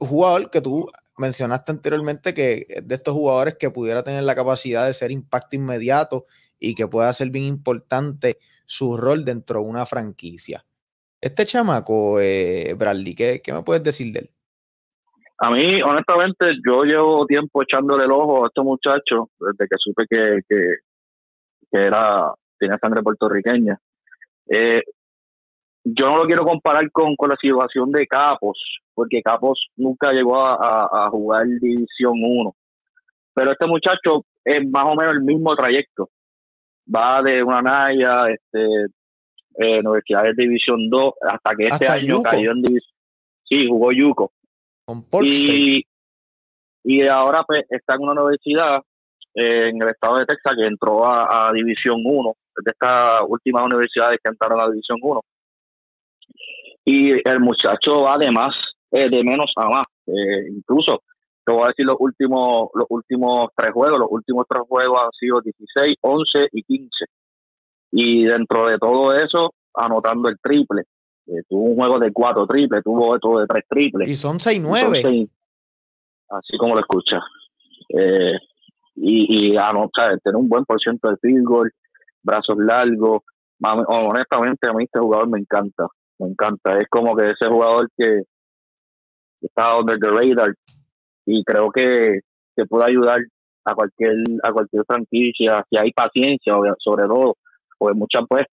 jugador que tú mencionaste anteriormente que de estos jugadores que pudiera tener la capacidad de ser impacto inmediato y que pueda ser bien importante su rol dentro de una franquicia. Este chamaco, eh, Bradley, ¿qué, qué me puedes decir de él? A mí, honestamente, yo llevo tiempo echándole el ojo a este muchacho desde que supe que, que, que era, tenía sangre puertorriqueña. Eh, yo no lo quiero comparar con, con la situación de Capos, porque Capos nunca llegó a, a- a jugar División 1. Pero este muchacho es más o menos el mismo trayecto. Va de una Naya, este, eh, Universidad de División 2, hasta que este Hasta año Yuko. cayó en División. Sí, jugó Yuko. Con. Y, y ahora pues, está en una universidad eh, en el estado de Texas que entró a, a División 1, de estas últimas universidades que entraron a División 1. Y el muchacho va de más, eh, de menos a más. Eh, incluso, te voy a decir los últimos, los últimos tres juegos, los últimos tres juegos han sido 16, 11 y 15. Y dentro de todo eso, anotando el triple. Eh, tuvo un juego de cuatro triples, tuvo otro de tres triples. Y son 6-9. Entonces, así como lo escucha. Eh, y y anota, tener un buen por ciento de field goal, brazos largos. Honestamente, a mí este jugador me encanta. Me encanta. Es como que ese jugador que está under the radar y creo que, que puede ayudar a cualquier a cualquier franquicia si hay paciencia sobre todo porque muchas pues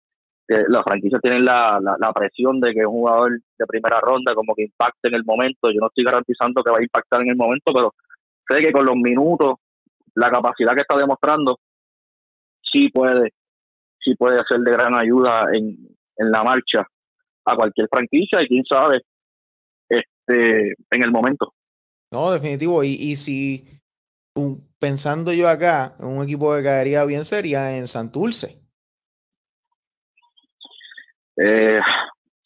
las franquicias tienen la, la, la presión de que un jugador de primera ronda como que impacte en el momento. Yo no estoy garantizando que va a impactar en el momento, pero sé que con los minutos, la capacidad que está demostrando, sí puede, sí puede ser de gran ayuda en, en la marcha a cualquier franquicia y quién sabe este en el momento. No, definitivo. Y, y si un- pensando yo acá, un equipo que caería bien sería en Santurce. Eh,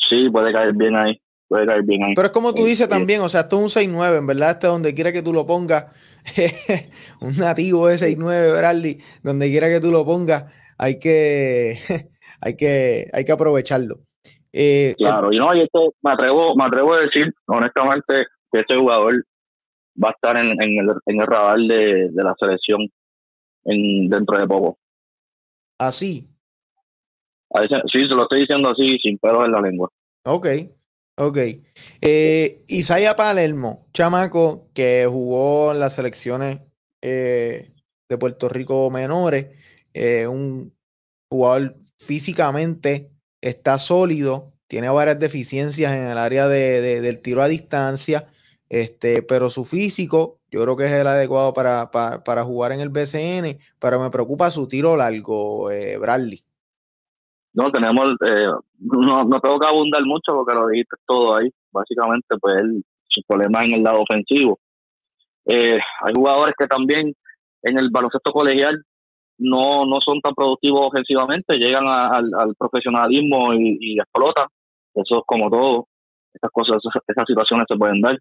sí, puede caer bien ahí, puede caer bien ahí. Pero es como tú dices Eh, también, o sea, esto es un 6-9, en verdad, este donde quiera que tú lo pongas, un nativo de 6-9, Bradley, donde quiera que tú lo pongas, hay que, hay que, hay que aprovecharlo. Eh, Claro, y no, y esto me atrevo, me atrevo a decir, honestamente, que este jugador va a estar en, en el, en el radar de, de la selección en, dentro de poco. Así, A veces- sí, se lo estoy diciendo así, sin pelos en la lengua. ok, ok. Eh, Isaiah Palermo, chamaco que jugó en las selecciones eh, de Puerto Rico menores, eh, un jugador físicamente está sólido, tiene varias deficiencias en el área de- de- del tiro a distancia, este, pero su físico yo creo que es el adecuado para, para, para jugar en el BCN, pero me preocupa su tiro largo, eh, Bradley. No, tenemos, eh, no, no tengo que abundar mucho porque lo dijiste todo ahí. Básicamente, pues él, su problema es en el lado ofensivo. Eh, hay jugadores que también en el baloncesto colegial no, no son tan productivos ofensivamente, llegan a- al, al profesionalismo y, y explotan. Eso es como todo. Estas cosas, esas, esas situaciones se pueden dar.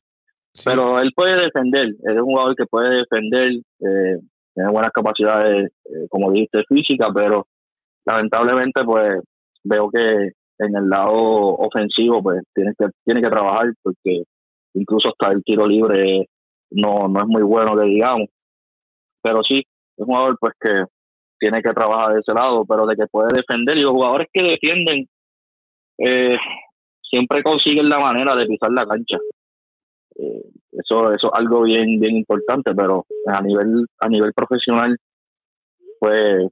Pero él puede defender, él es un jugador que puede defender, eh, tiene buenas capacidades, eh, como dijiste, física, pero lamentablemente pues veo que en el lado ofensivo pues tiene que, tiene que trabajar porque incluso hasta el tiro libre no, no es muy bueno que digamos. Pero sí, es un jugador pues que tiene que trabajar de ese lado, pero de que puede defender y los jugadores que defienden eh, siempre consiguen la manera de pisar la cancha. Eh, eso, eso es algo bien, bien importante, pero a nivel, a nivel profesional, pues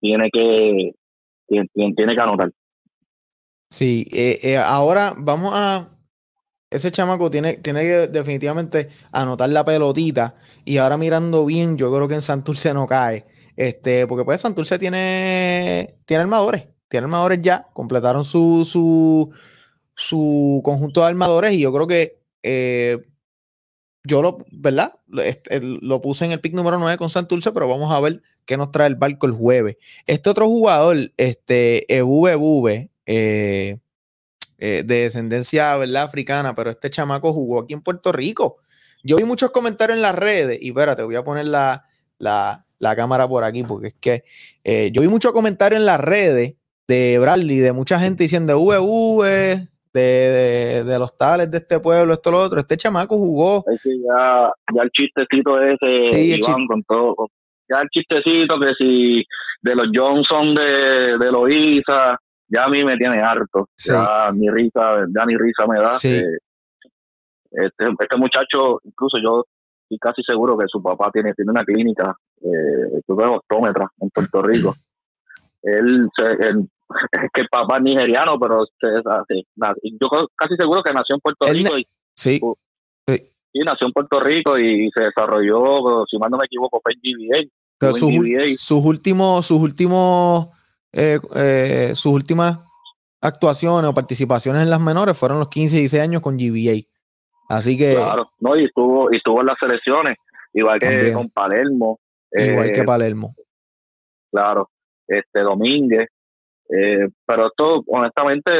tiene que, tiene, tiene que anotar. Sí, eh, eh, ahora vamos a. Ese chamaco tiene, tiene que definitivamente anotar la pelotita. Y ahora mirando bien, yo creo que en Santurce no cae. Este, porque pues Santurce tiene, tiene armadores. Tiene armadores ya. Completaron su, su, su conjunto de armadores. Y yo creo que eh, yo lo, ¿verdad? Lo, puse en el pick número 9 con Santurce, pero vamos a ver qué nos trae el barco el jueves. Este otro jugador, este, eh, eh, de descendencia, ¿verdad? Africana, pero este chamaco jugó aquí en Puerto Rico. Yo vi muchos comentarios en las redes, y espérate, voy a poner la, la, la cámara por aquí, porque es que eh, yo vi muchos comentarios en las redes de Bradley, de mucha gente diciendo VV, de, de, de los tales de este pueblo, esto, lo otro. Este chamaco jugó. Es que ya, ya el chistecito ese, Sí, Iván, con todo. Ya el chistecito que si de los Johnson de, de Loíza, ya a mí me tiene harto. Sí. Ya ni risa, ya ni risa me da. Sí. Eh, este, este muchacho, incluso yo estoy casi seguro que su papá tiene, tiene una clínica, eh, es optómetra en Puerto Rico. Él, se- él- es que el papá es nigeriano, pero se- se- na- yo casi seguro que nació en Puerto Él Rico y Sí. Sí, nació en Puerto Rico y se desarrolló, si mal no me equivoco, fue en sus, GBA. sus últimos, sus últimos, eh, eh, sus últimas actuaciones o participaciones en las menores fueron los 15 y 16 años con GBA. Así que Claro, no, y estuvo, y estuvo en las selecciones, igual que También. con Palermo. igual eh, que Palermo. Claro, este Domínguez. eh, pero esto, honestamente,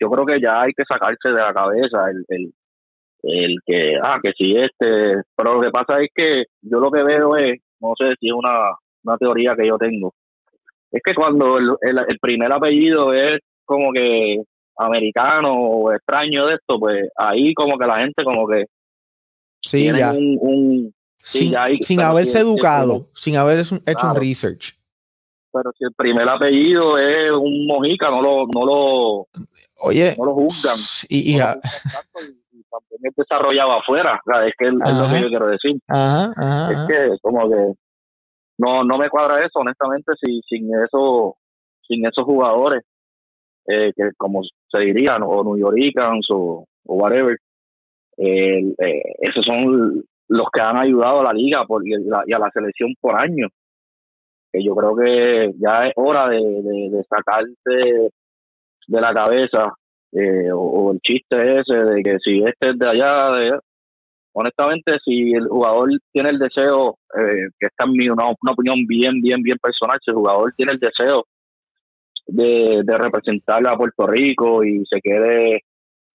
yo creo que ya hay que sacarse de la cabeza el, el, el que, ah, que si este. Pero lo que pasa es que yo lo que veo es, no sé si es una, una teoría que yo tengo, es que cuando el, el, el primer apellido es como que americano o extraño de esto, pues ahí como que la gente como que Sí, ya. un, un- sí, Sin, ya sin haberse educado, sin haber hecho un- research. pero si el primer apellido es un mojica, no lo, no lo, Oye, no lo juzgan. y, y No lo a- juzgan tanto y- y también es desarrollado afuera. O sea, es que es lo Ajá. que yo quiero decir. ajá, ajá, Es que como que no, no me cuadra eso, honestamente, si, sin eso, sin esos jugadores, eh, que como se dirían, o New Yorkans o, whatever, eh, esos son los que han ayudado a la liga y, a la, selección por años. Que yo creo que ya es hora de sacarse de la cabeza eh, o, o el chiste ese de que si este es de allá, de honestamente, si el jugador tiene el deseo, eh, que esta es mi, una, una opinión bien, bien, bien personal, si el jugador tiene el deseo de, de representar a Puerto Rico y se quiere,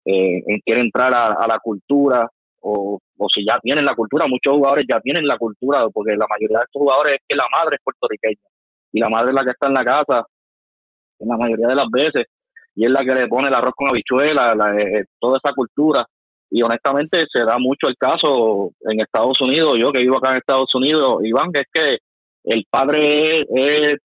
eh, quiere entrar a, a la cultura, o, o si ya tienen la cultura, muchos jugadores ya tienen la cultura, porque la mayoría de estos jugadores es que la madre es puertorriqueña y la madre es la que está en la casa, en la mayoría de las veces, y es la que le pone el arroz con habichuela, la- eh, toda esa cultura. Y honestamente se da mucho el caso en Estados Unidos, yo que vivo acá en Estados Unidos, Iván, que es que el padre es, es,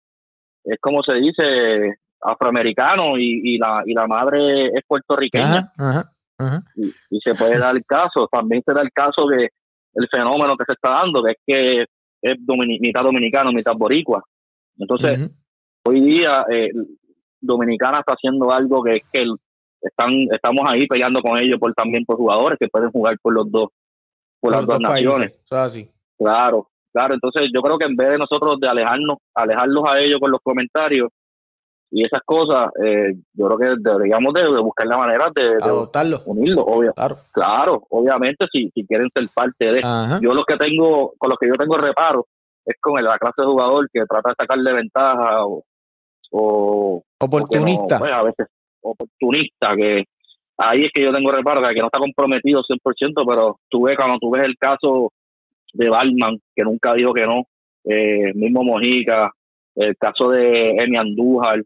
es como se dice, afroamericano y, y, la, y la madre es puertorriqueña Ajá, ajá, ajá. y, y se puede dar el caso. También se da el caso que el fenómeno que se está dando, que es que es mitad dominicano, mitad boricua. Entonces, hoy día eh, Dominicana está haciendo algo que es que el- están estamos ahí peleando con ellos por también por jugadores que pueden jugar por los dos por, las los dos dos naciones claro claro entonces yo creo que en vez de nosotros de alejarnos alejarlos a ellos con los comentarios y esas cosas eh, yo creo que deberíamos de, de buscar la manera de, de Adoptarlo. obvio Claro. claro obviamente si, si quieren ser parte de Ajá. yo los que tengo con los que yo tengo reparo es con la clase de jugador que trata de sacarle ventaja o, o Oportunista. o que no, pues, a veces oportunista, que ahí es que yo tengo reparo, que no está comprometido 100%, pero tú ves, cuando tú ves el caso de Balman, que nunca dijo que no, eh, mismo Mojica, el caso de Emi Andújar,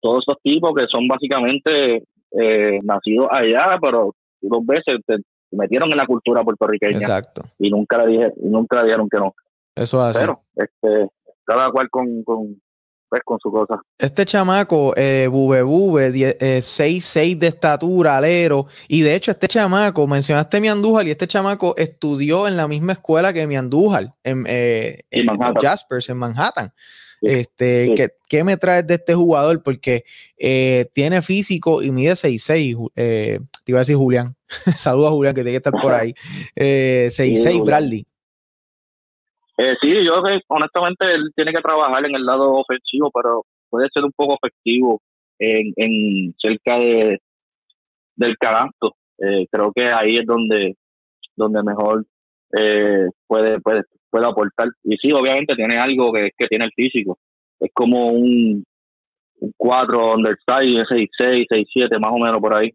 todos esos tipos que son básicamente eh, nacidos allá, pero dos veces te metieron en la cultura puertorriqueña Exacto. y nunca le dije, y nunca le dijeron que no. Eso es así. Pero este, cada cual con, con, pues, con su cosa. Este chamaco, eh, VV, 6'6 de estatura, alero. Y de hecho, este chamaco, mencionaste mi Andújar y este chamaco estudió en la misma escuela que mi Andújar, en, eh, En. Jaspers, en Manhattan. Sí, Este, sí. ¿qué, qué me traes de este jugador? Porque eh, tiene físico y mide 6'6. Ju- Eh, te iba a decir Julián. Saludos a Julián, que tiene que estar por ahí. Eh, 6'6 Julián. Bradley. Eh, sí, yo creo que honestamente él tiene que trabajar en el lado ofensivo, pero puede ser un poco efectivo en, en cerca de del canasto. Eh, creo que ahí es donde donde mejor eh, puede, puede, puede aportar. Y sí, obviamente tiene algo que, que tiene el físico. Es como un, un 4 underside, 6, 6, 6, 7, más o menos por ahí.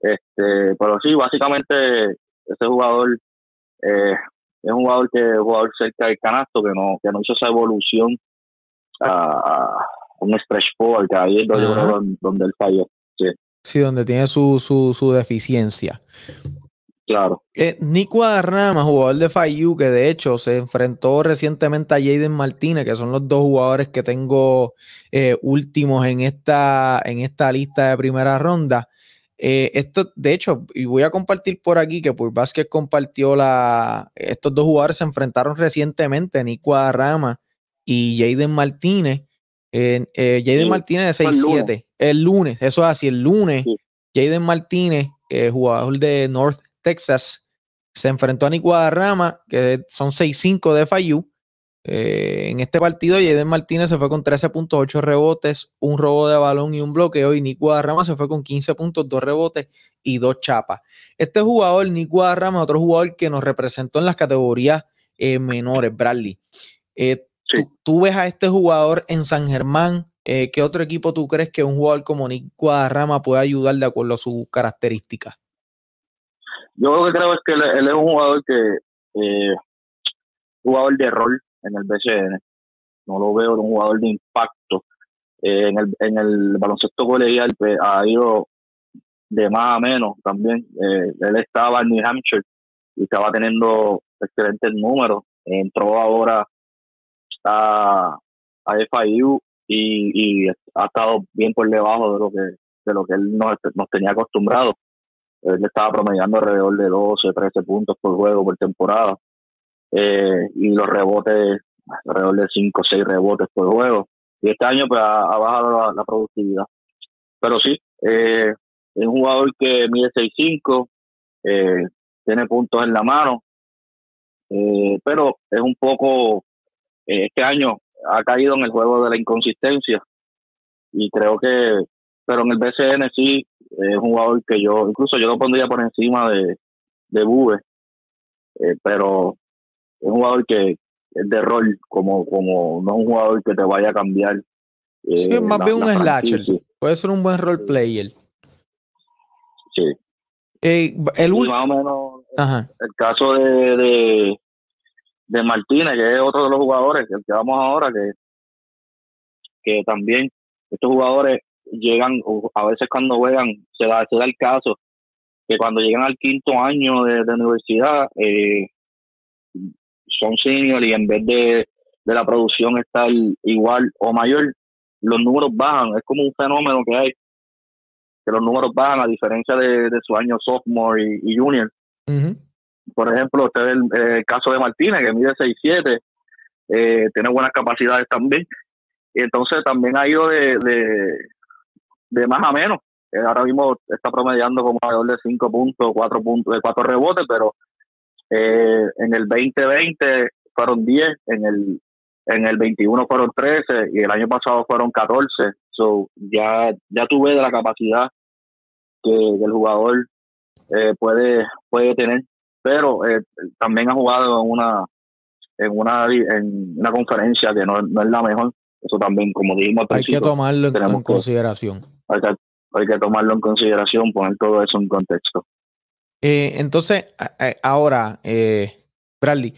Este, pero sí, básicamente ese jugador eh, es un jugador que jugador cerca del canasto que no, que no hizo esa evolución a, un stretch forward, que ahí es donde, donde él falló. Sí, Sí, donde tiene su, su, su deficiencia. claro. Eh, Nick Guadarrama, jugador de FIU, que de hecho se enfrentó recientemente a Jaden Martínez, que son los dos jugadores que tengo eh, últimos en esta, en esta lista de primera ronda. Eh, esto, de hecho, y voy a compartir por aquí que por Vázquez compartió la. Estos dos jugadores se enfrentaron recientemente, Nick Guadarrama y Jaden Martínez. Eh, eh, Jaden Sí, Martínez de fue el lunes. 6-7. El lunes, eso es así, el lunes. Jaden Martínez, eh, jugador de North Texas, se enfrentó a Guadarrama, que son 6-5 de FIU. Eh, en este partido, Jaden Martínez se fue con 13.8 rebotes, un robo de balón y un bloqueo. Y Nick Guadarrama se fue con 15 puntos, dos rebotes y dos chapas. Este jugador, Nick Guadarrama, otro jugador que nos representó en las categorías eh, menores, Bradley. Eh, tú, tú ves a este jugador en San Germán. eh, ¿Qué otro equipo tú crees que un jugador como Nick Guadarrama puede ayudar de acuerdo a sus características? Yo lo que creo es que él, él es un jugador que, eh, jugador de rol en el BCN. No lo veo de un jugador de impacto. Eh, en, el, en el baloncesto colegial pues, ha ido de más a menos también. Eh, él estaba en New Hampshire y estaba teniendo excelentes números. Entró ahora a, a FIU y, y ha estado bien por debajo de lo que de lo que él nos, nos tenía acostumbrado. Él estaba promediando alrededor de 12, 13 puntos por juego por temporada. Eh, y los rebotes, alrededor de 5 o 6 rebotes por juego. Y este año pues ha, bajado la, productividad. Pero sí, eh, es un jugador que mide 6'5, eh, tiene puntos en la mano, eh, pero es un poco, eh, este año ha caído en el juego de la inconsistencia y creo que, pero en el BCN sí, es un jugador que yo, incluso yo lo pondría por encima de, de Bube, eh, pero un jugador que es de rol, como, como no es un jugador que te vaya a cambiar. eh, Sí, es más la- bien un slasher. Puede ser un buen role player. Sí. Eh, el Y más o menos Ajá. el caso de, de, de Martínez, que es otro de los jugadores, el que vamos ahora, que, que también estos jugadores llegan, a veces cuando juegan, se da, se da el caso que cuando llegan al quinto año de, de universidad, eh, son senior y en vez de, de la producción estar igual o mayor, los números bajan. Es como un fenómeno que hay, que los números bajan a diferencia de, de su año sophomore y, y junior por ejemplo, usted ve el, el caso de Martínez, que mide 6'7, eh, tiene buenas capacidades también. Y entonces también ha ido de, de, de más a menos. Eh, ahora mismo está promediando como alrededor de 5 puntos, 4 puntos, de 4 rebotes, pero eh, en el 2020 fueron 10, en el en el 21 fueron 13 y el año pasado fueron 14. So, ya, ya tuve de la capacidad que, que el jugador eh, puede, puede tener pero eh, también ha jugado en una en una en una conferencia que no, no es la mejor eso también como dijimos Hay que tomarlo en, en que- consideración. hay que, hay que tomarlo en consideración poner todo eso en contexto Eh, entonces, ahora, eh, Bradley,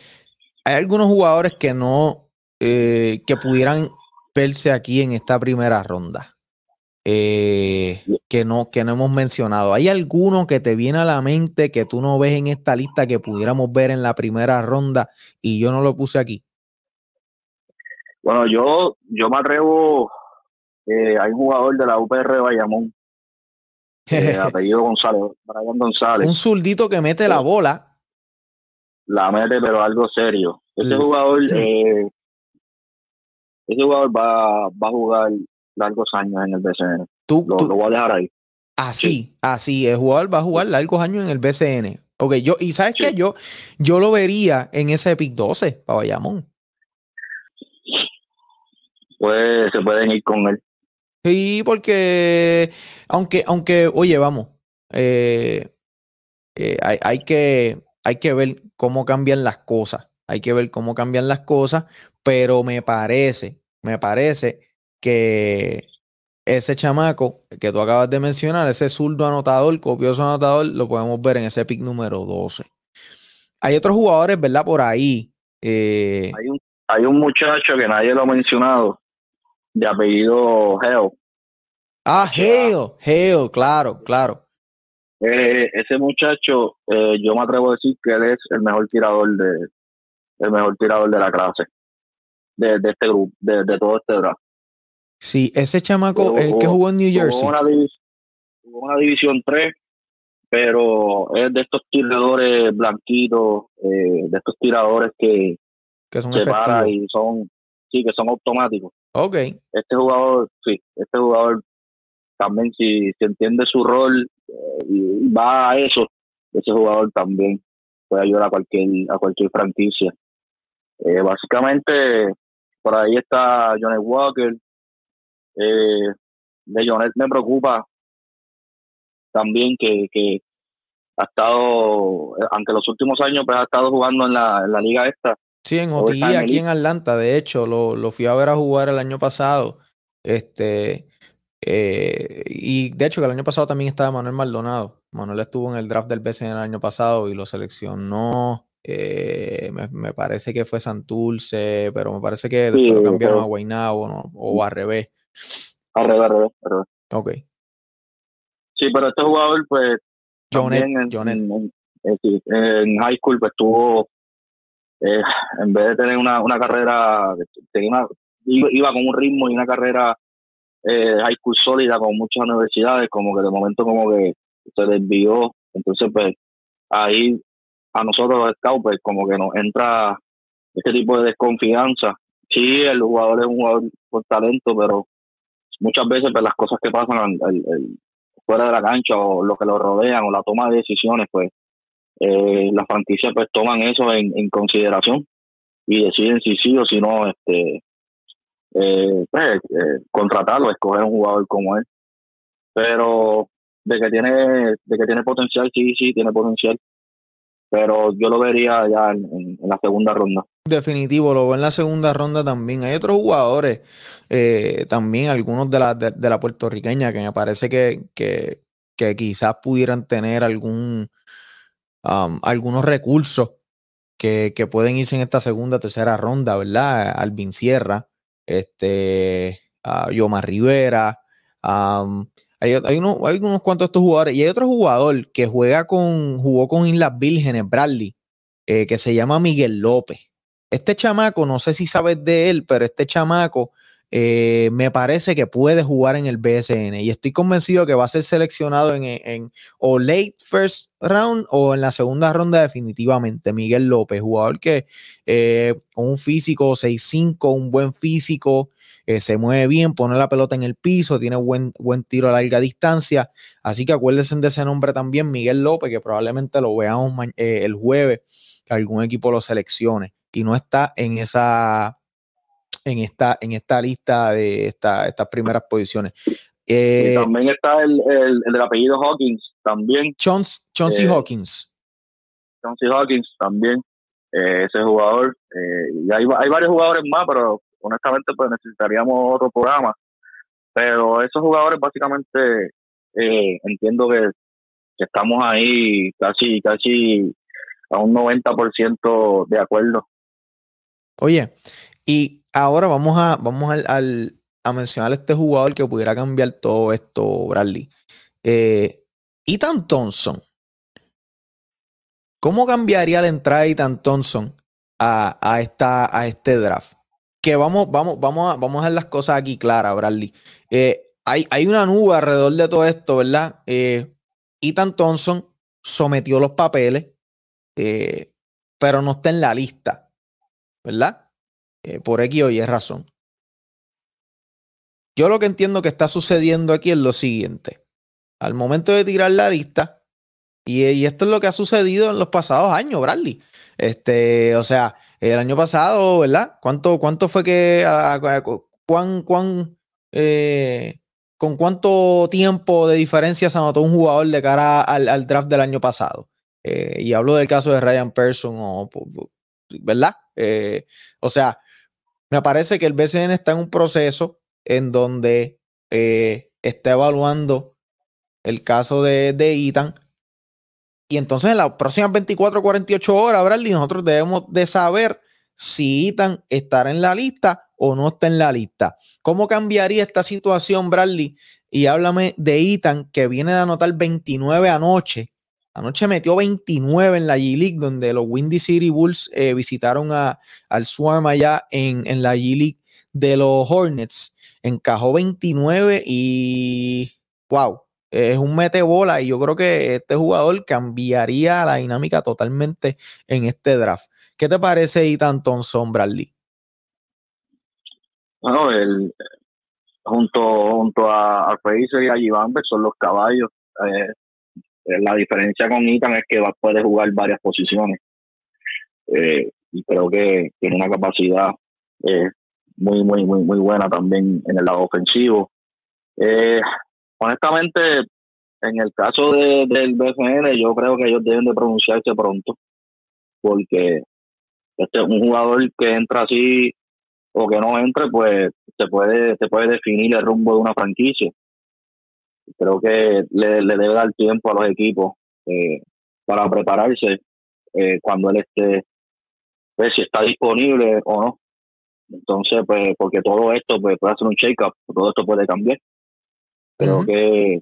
hay algunos jugadores que no, eh, que pudieran verse aquí en esta primera ronda, eh, que no, que no hemos mencionado. ¿Hay alguno que te viene a la mente que tú no ves en esta lista que pudiéramos ver en la primera ronda y yo no lo puse aquí? bueno yo yo me atrevo eh, hay un jugador de la UPR de Bayamón eh, apellido González Brian González. Un zurdito que mete la bola. la mete pero algo serio. Ese jugador eh, ese jugador va, va a jugar largos años en el BCN Tú, lo, lo voy a dejar ahí. Así, así, el jugador va a jugar largos años en el BCN. Ok, yo, y sabes qué, yo, yo lo vería en ese Epic 12 para Bayamón. pues se pueden ir con él Sí, porque aunque, aunque, oye, vamos, eh, eh, hay, hay que, hay que ver cómo cambian las cosas. Hay que ver cómo cambian las cosas, pero me parece, me parece que ese chamaco que tú acabas de mencionar, ese zurdo anotador, copioso anotador, lo podemos ver en ese pick número 12. Hay otros jugadores, ¿verdad? Por ahí. eh, Hay un, hay un muchacho que nadie lo ha mencionado, de apellido Geo. ah, Hale, Hale, claro, claro. Eh, ese muchacho, eh, yo me atrevo a decir que él es el mejor tirador de el mejor tirador de la clase, de, de este grupo, de, de todo este draft. Sí, ese chamaco, Jugó- el que jugó en New jugó Jersey. una, divis- jugó una división 3, pero es de estos tiradores blanquitos, eh, de estos tiradores que Que son se efectivos. y son, sí, que son automáticos. Ok. Este jugador, sí, este jugador también si, si entiende su rol eh, y va a eso, ese jugador también puede ayudar a cualquier, a cualquier franquicia. Eh, básicamente, por ahí está Johnny Walker. Eh, de Jonet me preocupa también que, que ha estado, aunque los últimos años pues ha estado jugando en la, en la liga esta. Sí, en OTI aquí Elite. en Atlanta, de hecho, lo, lo fui a ver a jugar el año pasado. Este, eh, y de hecho que el año pasado también estaba Manuel Maldonado. Manuel estuvo en el draft del BCN el año pasado y lo seleccionó. eh, me, me parece que fue Santurce, pero me parece que después lo cambiaron a Guaynabo ¿no? o al revés. Al revés, al revés, al revés. Ok. Sí, pero este jugador, pues, Jonet, en, Jonet. en- en- eh, en high school, pues tuvo, eh, en vez de tener una, una carrera, tenía iba, con un ritmo y una carrera eh, high school sólida con muchas universidades, como que de momento como que se desvió. Entonces, pues, ahí a nosotros los scouts, pues, como que nos entra este tipo de desconfianza. Sí, el jugador es un jugador con talento, pero muchas veces pues, las cosas que pasan al- fuera de la cancha o lo que lo rodean o la toma de decisiones, pues eh, las franquicias pues toman eso en, en consideración y deciden si sí o si no este eh, pues, eh, contratarlo, escoger un jugador como él. Pero de que tiene de que tiene potencial, sí, sí, tiene potencial. Pero yo lo vería ya en, la segunda ronda. Definitivo, lo veo en la segunda ronda también. Hay otros jugadores, eh, también algunos de la, de, de la puertorriqueña, que me parece que, que, que quizás pudieran tener algún, algunos recursos que, que pueden irse en esta segunda, tercera ronda, ¿verdad? Alvin Sierra, este, a Yomar Rivera, um, hay, hay, hay unos cuantos de estos jugadores. Y hay otro jugador que juega con, jugó con Islas Vírgenes, Bradley, eh, que se llama Miguel López. Este chamaco, no sé si sabes de él, pero este chamaco eh, me parece que puede jugar en el BSN y estoy convencido que va a ser seleccionado en, en o late first round o en la segunda ronda definitivamente. Miguel López, jugador que eh, con un físico 6'5, un buen físico, eh, se mueve bien, pone la pelota en el piso, tiene buen, buen tiro a larga distancia. Así que acuérdense de ese nombre también, Miguel López, que probablemente lo veamos el jueves, que algún equipo lo seleccione y no está en esa en esta en esta lista de esta, estas primeras posiciones. Eh, y también está el, el, el del apellido Hawkins, también. Chauncey Chauncey Eh, Hawkins. Chauncey Hawkins también, eh, ese jugador. y hay, hay varios jugadores más, pero honestamente pues necesitaríamos otro programa. Pero esos jugadores básicamente entiendo que, que estamos ahí casi, casi a un 90% de acuerdo. Oye, y ahora vamos a vamos al, a mencionar a este jugador que pudiera cambiar todo esto, Bradley. Eh, Ethan Thompson. ¿Cómo cambiaría la entrada de Ethan Thompson a, a esta, a este draft? Que vamos, vamos, vamos a, vamos a las cosas aquí claras, Bradley. Eh, hay, hay una nube alrededor de todo esto, ¿verdad? Eh, Ethan Thompson sometió los papeles, pero no está en la lista, ¿verdad? Eh, por X o Y razón. Yo lo que entiendo que está sucediendo aquí es lo siguiente. Al momento de tirar la lista, y, esto es lo que ha sucedido en los pasados años, Bradley. Este, o sea, el año pasado, ¿verdad? ¿Cuánto, cuánto fue que, cuán, cuán, eh, con cuánto tiempo de diferencia se anotó un jugador de cara al, draft del año pasado? eh, y hablo del caso de Ryan Person, ¿verdad? O sea, me parece que el BCN está en un proceso en donde eh, está evaluando el caso de, de Ethan. Y entonces en las próximas 24 48 horas, Bradley, nosotros debemos de saber si Ethan estará en la lista o no está en la lista. ¿Cómo cambiaría esta situación, Bradley? Y háblame de Ethan, que viene de anotar 29 anoche. Anoche metió 29 en la G-League, donde los Windy City Bulls eh, visitaron a, al Swarm allá en, en la G-League de los Hornets. Encajó 29 y wow, es un mete bola y yo creo que este jugador cambiaría la dinámica totalmente en este draft. ¿Qué te parece Ethan Thompson, Bradley? Bueno, el, junto, junto a, a y a Iván son los caballos. Eh, la diferencia con Ethan es que puede jugar varias posiciones. Eh, y creo que tiene una capacidad muy, muy, muy, muy buena también en el lado ofensivo. honestamente, en el caso de, del BFN, yo creo que ellos deben de pronunciarse pronto, porque este es un jugador que entra así o que no entre, pues se puede, se puede definir el rumbo de una franquicia. Creo que le, le debe dar tiempo a los equipos eh, para prepararse eh, cuando él esté, pues, si está disponible o no. Entonces, pues, porque todo esto pues, puede hacer un shake-up, todo esto puede cambiar. Creo que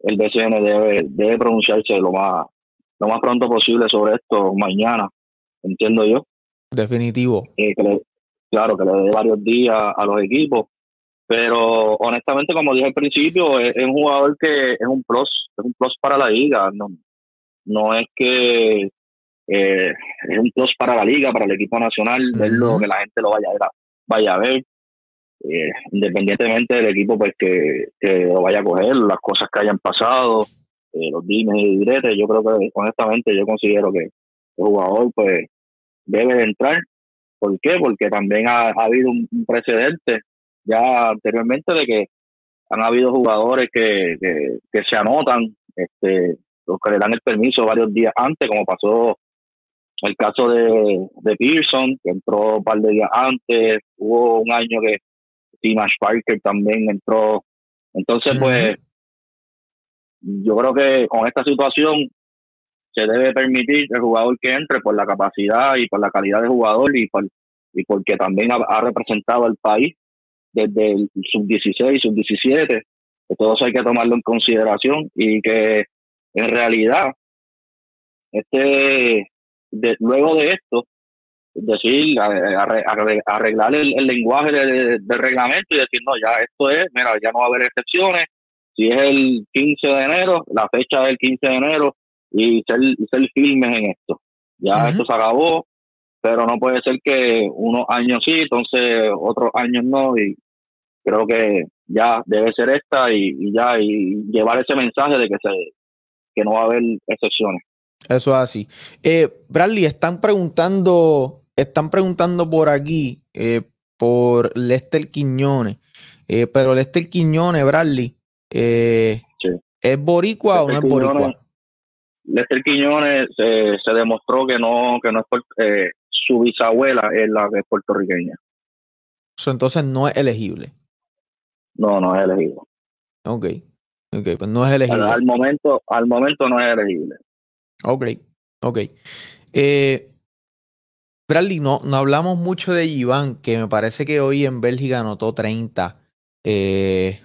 el BCN debe, debe pronunciarse lo más, lo más pronto posible sobre esto mañana, entiendo yo. Definitivo. Eh, claro, que le dé varios días a los equipos. Pero honestamente, como dije al principio, es, un jugador que es un plus, es un plus para la liga. No, no es que eh, es un plus para la liga, para el equipo nacional, verlo, que la gente lo vaya a ver. Vaya a ver. Eh, independientemente del equipo pues que, lo vaya a coger, las cosas que hayan pasado, los dimes y diretes, yo creo que honestamente yo considero que el jugador pues debe de entrar. ¿Por qué? Porque también ha, habido un, precedente ya anteriormente de que han habido jugadores que, que, se anotan, este, los que le dan el permiso varios días antes, como pasó el caso de, de Pearson, que entró un par de días antes, hubo un año que Timash Parker también entró. Entonces, pues, yo creo que con esta situación se debe permitir el jugador que entre por la capacidad y por la calidad de jugador y, por, y porque también ha, representado al país desde el sub-16, sub-17, que todo eso hay que tomarlo en consideración y que en realidad, este, de, luego de esto, es decir, arreglar el, lenguaje del reglamento y decir, no, ya esto es, mira, ya no va a haber excepciones, si es el 15 de enero, la fecha del 15 de enero, y ser, ser firmes en esto. Ya esto se acabó, pero no puede ser que unos años sí, entonces otros años no, y creo que ya debe ser esta y, ya, y llevar ese mensaje de que, se, que no va a haber excepciones. Eso es así. Eh, Bradley, están preguntando, están preguntando por aquí, eh, por Lester Quiñones, eh, pero Lester Quiñones, Bradley, eh, ¿es boricua o no es boricua? Lester Quiñones eh, se demostró que no, que no es eh, su bisabuela es la que es puertorriqueña. entonces no es elegible. No, no es elegible. Ok. Ok, pues no es elegible. Al, momento, al momento no es elegible. Ok, ok. Eh, Bradley, no, no hablamos mucho de Iván, que me parece que hoy en Bélgica anotó 30. Eh,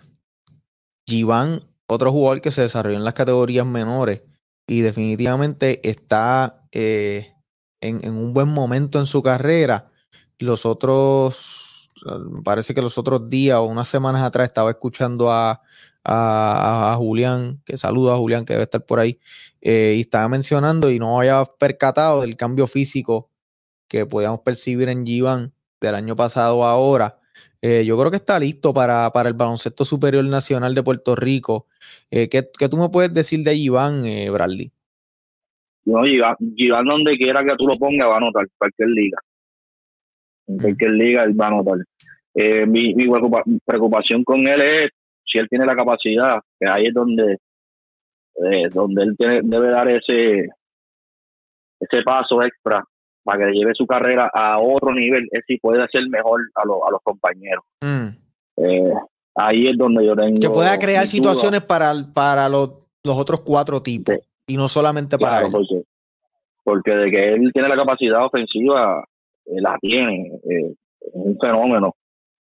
otro jugador que se desarrolló en las categorías menores, y definitivamente está eh, en, un buen momento en su carrera. Los otros, parece que los otros días o unas semanas atrás estaba escuchando a, a, Julián, que saludo a Julián, que debe estar por ahí, eh, y estaba mencionando y no había percatado del cambio físico que podíamos percibir en Givan del año pasado a ahora. Eh, yo creo que está listo para, para, el baloncesto superior nacional de Puerto Rico. Eh, ¿qué, ¿qué, tú me puedes decir de Iván, eh, Bradley? No, Iván, donde quiera que tú lo pongas va a anotar, cualquier liga. En cualquier liga él va a anotar. Eh, mi, mi preocupación con él es si él tiene la capacidad, que ahí es donde, donde él tiene, debe dar ese, ese paso extra para que lleve su carrera a otro nivel, es si puede hacer mejor a, los a los compañeros. Mm. Eh, ahí es donde yo tengo. Que pueda crear situaciones para, para los, los otros cuatro tipos y no solamente para Claro, él. porque, porque de que él tiene la capacidad ofensiva, eh, la tiene, eh, es un fenómeno,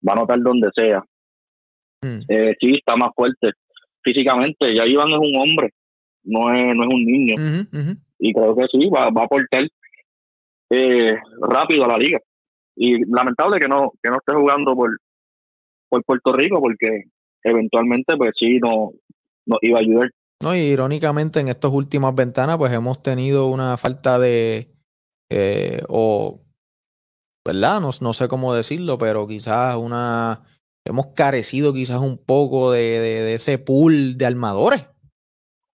va a anotar donde sea. Mm. Eh, sí, está más fuerte físicamente, ya Iván es un hombre, no es, no es un niño, y creo que sí, va, va a aportar rápido a la liga. Y lamentable que no, que no esté jugando por, por Puerto Rico, porque eventualmente pues sí no, no iba a ayudar. No, y irónicamente en estas últimas ventanas, pues hemos tenido una falta de. eh, o. ¿Verdad? No, no sé cómo decirlo, pero quizás una. Hemos carecido quizás un poco de, de- de ese pool de armadores.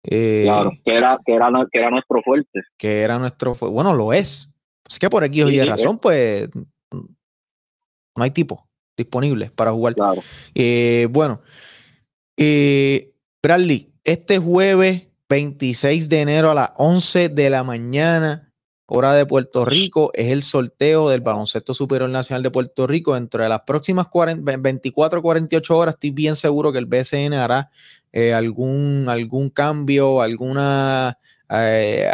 Eh, Claro, que era, que era, que era nuestro fuerte. que era nuestro. fu- Bueno, lo es. Así que por aquí Sí, y razón, pues. No hay tipo disponibles para jugar. Eh, bueno, eh, Bradley, este jueves 26 de enero a las 11 de la mañana, hora de Puerto Rico, es el sorteo del Baloncesto Superior Nacional de Puerto Rico. Dentro de las próximas 40 24 48 horas, estoy bien seguro que el BCN hará eh, algún, algún cambio, alguna, eh,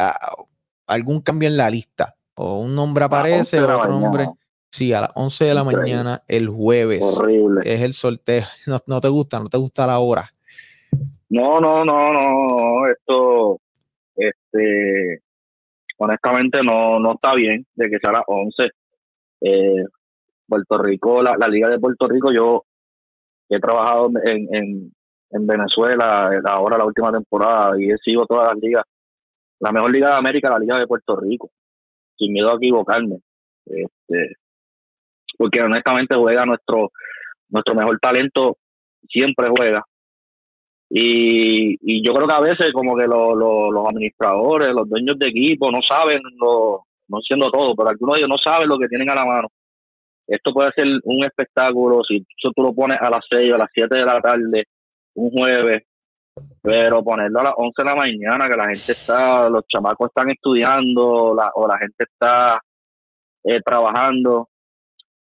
algún cambio en la lista. O un nombre aparece, 11 de la otro nombre. Sí, a las 11 de la Increíble. mañana el jueves. Horrible. Es el sorteo. No, no te gusta, no te gusta la hora. No, no, no, no, esto, este, honestamente no, no está bien de que sea a las 11. Eh, Puerto Rico, la, la Liga de Puerto Rico, yo he trabajado en, en, en Venezuela, eh, ahora la última temporada, y he sido todas las ligas. La mejor liga de América, la Liga de Puerto Rico, sin miedo a equivocarme. Este, porque honestamente juega nuestro, nuestro mejor talento, siempre juega. Y, y yo creo que a veces como que lo- lo- los administradores, los dueños de equipo no saben, lo, no siendo todo, pero algunos de ellos no saben lo que tienen a la mano. Esto puede ser un espectáculo, si eso tú lo pones a las 6 o a las 7 de la tarde, un jueves, pero ponerlo a las 11 de la mañana, que la gente está, los chamacos están estudiando la, o la gente está eh, trabajando,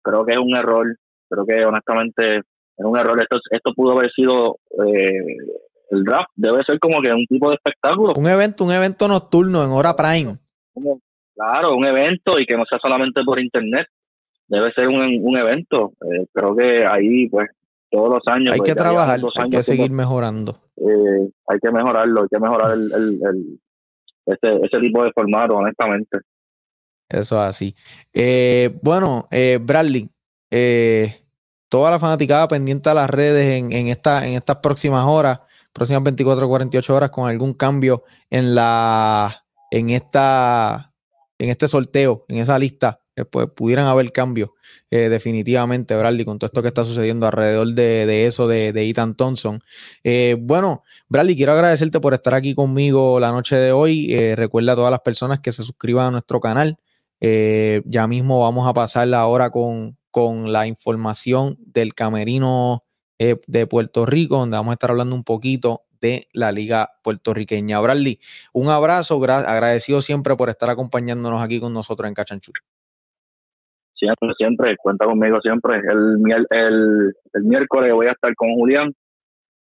creo que es un error, creo que honestamente es un error. Esto, esto pudo haber sido eh, el draft, debe ser como que un tipo de espectáculo. Un evento, un evento nocturno en hora prime. Claro, un evento y que no sea solamente por internet, debe ser un, un evento. Eh, creo que ahí, pues, todos los años. Hay pues, que trabajar, hay que seguir mejorando. eh, hay que mejorarlo, hay que mejorar el, el, el- ese, ese tipo de formato, honestamente. Eso es así. Eh, bueno, eh, Bradley, eh, toda la fanaticada pendiente a las redes en, en, esta, en estas próximas horas, próximas 24 o 48 horas, con algún cambio en la en esta en este sorteo, en esa lista, que pues, pudieran haber cambios eh, definitivamente, Bradley, con todo esto que está sucediendo alrededor de, eso de, Ethan Thompson. Eh, bueno, Bradley, quiero agradecerte por estar aquí conmigo la noche de hoy. Eh, recuerda a todas las personas que se suscriban a nuestro canal. Eh, ya mismo vamos a pasar ahora con, con la información del camerino eh, de Puerto Rico, donde vamos a estar hablando un poquito de la liga puertorriqueña. Bradley, un abrazo, gra- agradecido siempre por estar acompañándonos aquí con nosotros en Cachanchul. Siempre, siempre, cuenta conmigo siempre. El, el, el miércoles voy a estar con Julián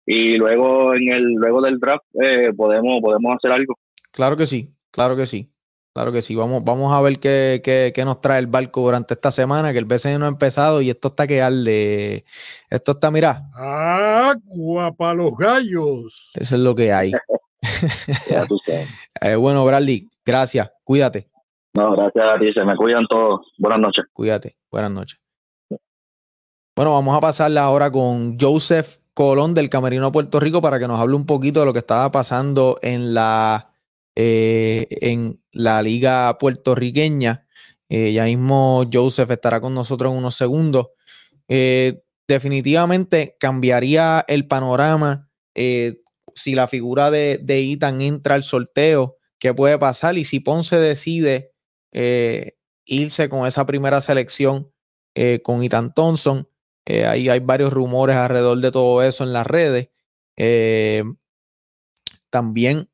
y luego en el luego del draft eh, podemos podemos hacer algo. Claro que sí, claro que sí. Claro que sí, vamos, vamos a ver qué, qué- qué nos trae el barco durante esta semana, que el BCN no ha empezado y esto está que arde. Esto está, mira, Agua para los gallos. eso es lo que hay. Eh, bueno, Bradley, gracias, cuídate. No, gracias a ti, se me cuidan todos. Buenas noches. Cuídate, buenas noches. Bueno, vamos a pasarla ahora con Joseph Colón del Camerino Puerto Rico para que nos hable un poquito de lo que estaba pasando en la, eh, en la liga puertorriqueña. Eh, ya mismo Joseph estará con nosotros en unos segundos. Eh, definitivamente cambiaría el panorama eh, si la figura de, de Ethan entra al sorteo, qué puede pasar y si Ponce decide irse con esa primera selección con Ethan Thompson. Ahí hay varios rumores alrededor de todo eso en las redes. También,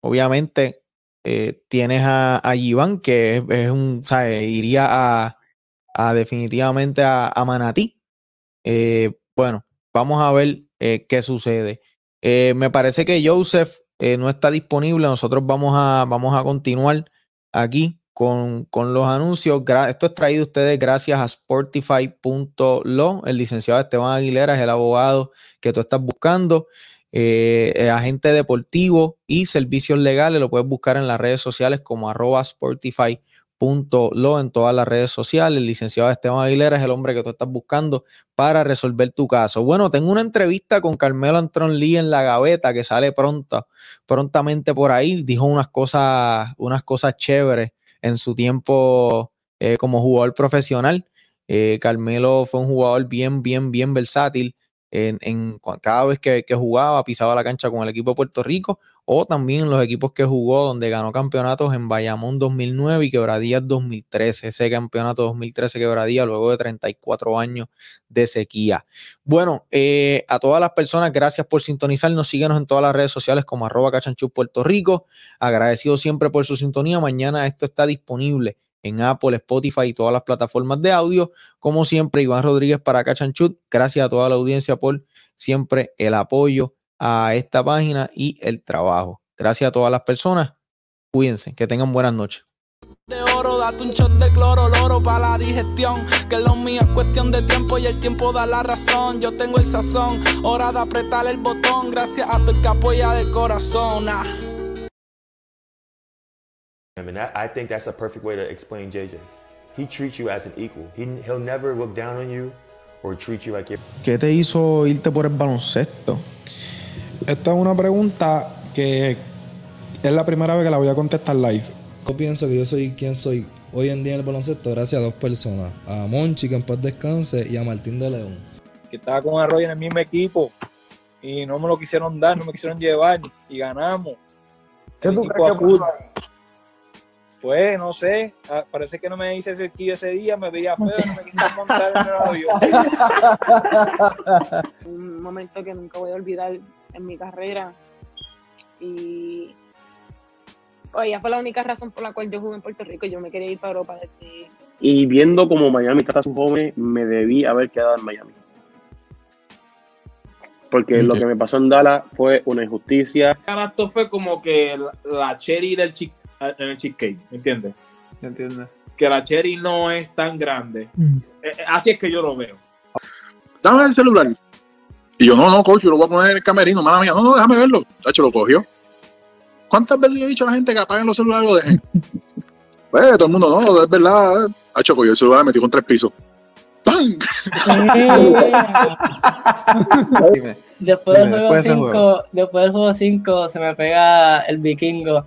obviamente, eh, tienes a, a que es, un, ¿sabes? iría a, a definitivamente a, a. Eh, bueno, vamos a ver eh, qué sucede. Me parece que Joseph no está disponible. Nosotros vamos a, vamos a continuar aquí con, con los anuncios. esto es traído a ustedes gracias a Sportify.lo. El licenciado Esteban Aguilera es el abogado que tú estás buscando. Agente deportivo y servicios legales. Lo puedes buscar en las redes sociales como arroba Sportify lo en todas las redes sociales. El licenciado Esteban Aguilera es el hombre que tú estás buscando para resolver tu caso. Bueno, tengo una entrevista con Carmelo Antron Lee en la gaveta que sale pronto, prontamente por ahí. Dijo unas cosas, unas cosas chéveres en su tiempo eh, como jugador profesional. Eh, Carmelo fue un jugador bien, bien, bien versátil. En, cada vez que, jugaba, pisaba la cancha con el equipo de Puerto Rico o también los equipos que jugó, donde ganó campeonatos en Bayamón 2009 y Quebradías 2013, ese campeonato 2013 Quebradía luego de 34 años de sequía. Bueno, eh, a todas las personas, gracias por sintonizarnos, síguenos en todas las redes sociales como arroba Puerto Rico, agradecido siempre por su sintonía, mañana esto está disponible en Apple, Spotify y todas las plataformas de audio. Como siempre, Iván Rodríguez para Cachanchut. Gracias a toda la audiencia por siempre el apoyo a esta página y el trabajo. Gracias a todas las personas. Cuídense, que tengan buenas noches. De oro, date un shot de cloro, loro para la digestión. Que lo mío es cuestión de tiempo y el tiempo da la razón. Yo tengo el sazón, hora de apretar el botón. Gracias a tu el que apoya de corazón. Ah. I mean, I think that's a perfect way to explain JJ. He treats you as an equal. He, he'll never look down on you or treat you like you're... ¿Qué te hizo irte por el baloncesto? Esta es una pregunta que es la primera vez que la voy a contestar live. Yo pienso que yo soy quien soy hoy en día en el baloncesto gracias a dos personas. A Monchi, que en paz descanse, y a Martín de León. Que estaba con Arroyo en el mismo equipo y no me lo quisieron dar, no me quisieron llevar y ganamos. ¿Qué tú crees que pues no sé, ah, parece que no me hice cerquillo ese día, me veía feo, no me quise montar en el avión. Un momento que nunca voy a olvidar en mi carrera y oye, fue la única razón por la cual yo jugué en Puerto Rico, yo me quería ir para Europa desde... Y viendo como Miami está su joven, me debí haber quedado en Miami. Porque lo que me pasó en Dallas fue una injusticia. Esto fue como que la cherry del chico en el cheesecake, ¿me entiendes? ¿Entiendes? Que la cherry no es tan grande. Mm. Eh, eh, así es que yo lo veo. Dame el celular. Y yo, no, no, coach, yo lo voy a poner en el camerino, mala mía. No, no, déjame verlo. Tacho, lo cogió. ¿Cuántas veces yo he dicho a la gente que apaguen los celulares y lo dejen? pues, todo el mundo, no, es verdad. Tacho, cogió el celular, metió con tres pisos. ¡Pam! después del juego 5, después del juego 5 se me pega el vikingo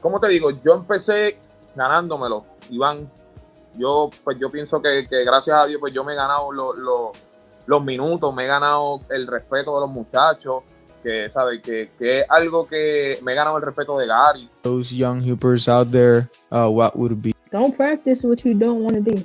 Como te digo, yo empecé ganándomelo, Iván. Yo, pues yo pienso que, gracias a Dios, pues yo me he ganado los minutos, me he ganado el respeto de los muchachos, que sabe que, que, es algo que me he ganado el respeto de Gary. Those young hoopers out there, uh, what would be? Don't practice what you don't want to do.